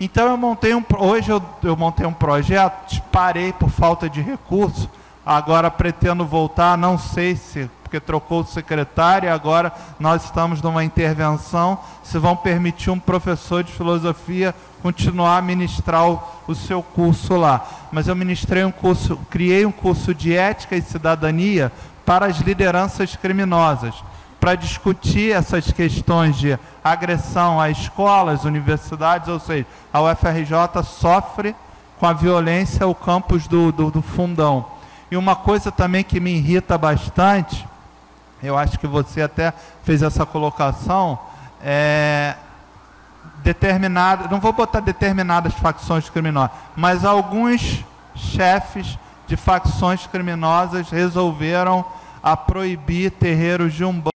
então eu montei um. Hoje eu, eu montei um projeto, parei por falta de recurso. Agora pretendo voltar, não sei se porque trocou o secretário e agora nós estamos numa intervenção se vão permitir um professor de filosofia continuar a ministrar o, o seu curso lá. Mas eu ministrei um curso, criei um curso de ética e cidadania para as lideranças criminosas, para discutir essas questões de agressão a escolas, universidades, ou seja, a UFRJ sofre com a violência o campus do, do, do fundão. E uma coisa também que me irrita bastante eu acho que você até fez essa colocação, é, determinado, não vou botar determinadas facções criminosas, mas alguns chefes de facções criminosas resolveram a proibir terreiros de umbanda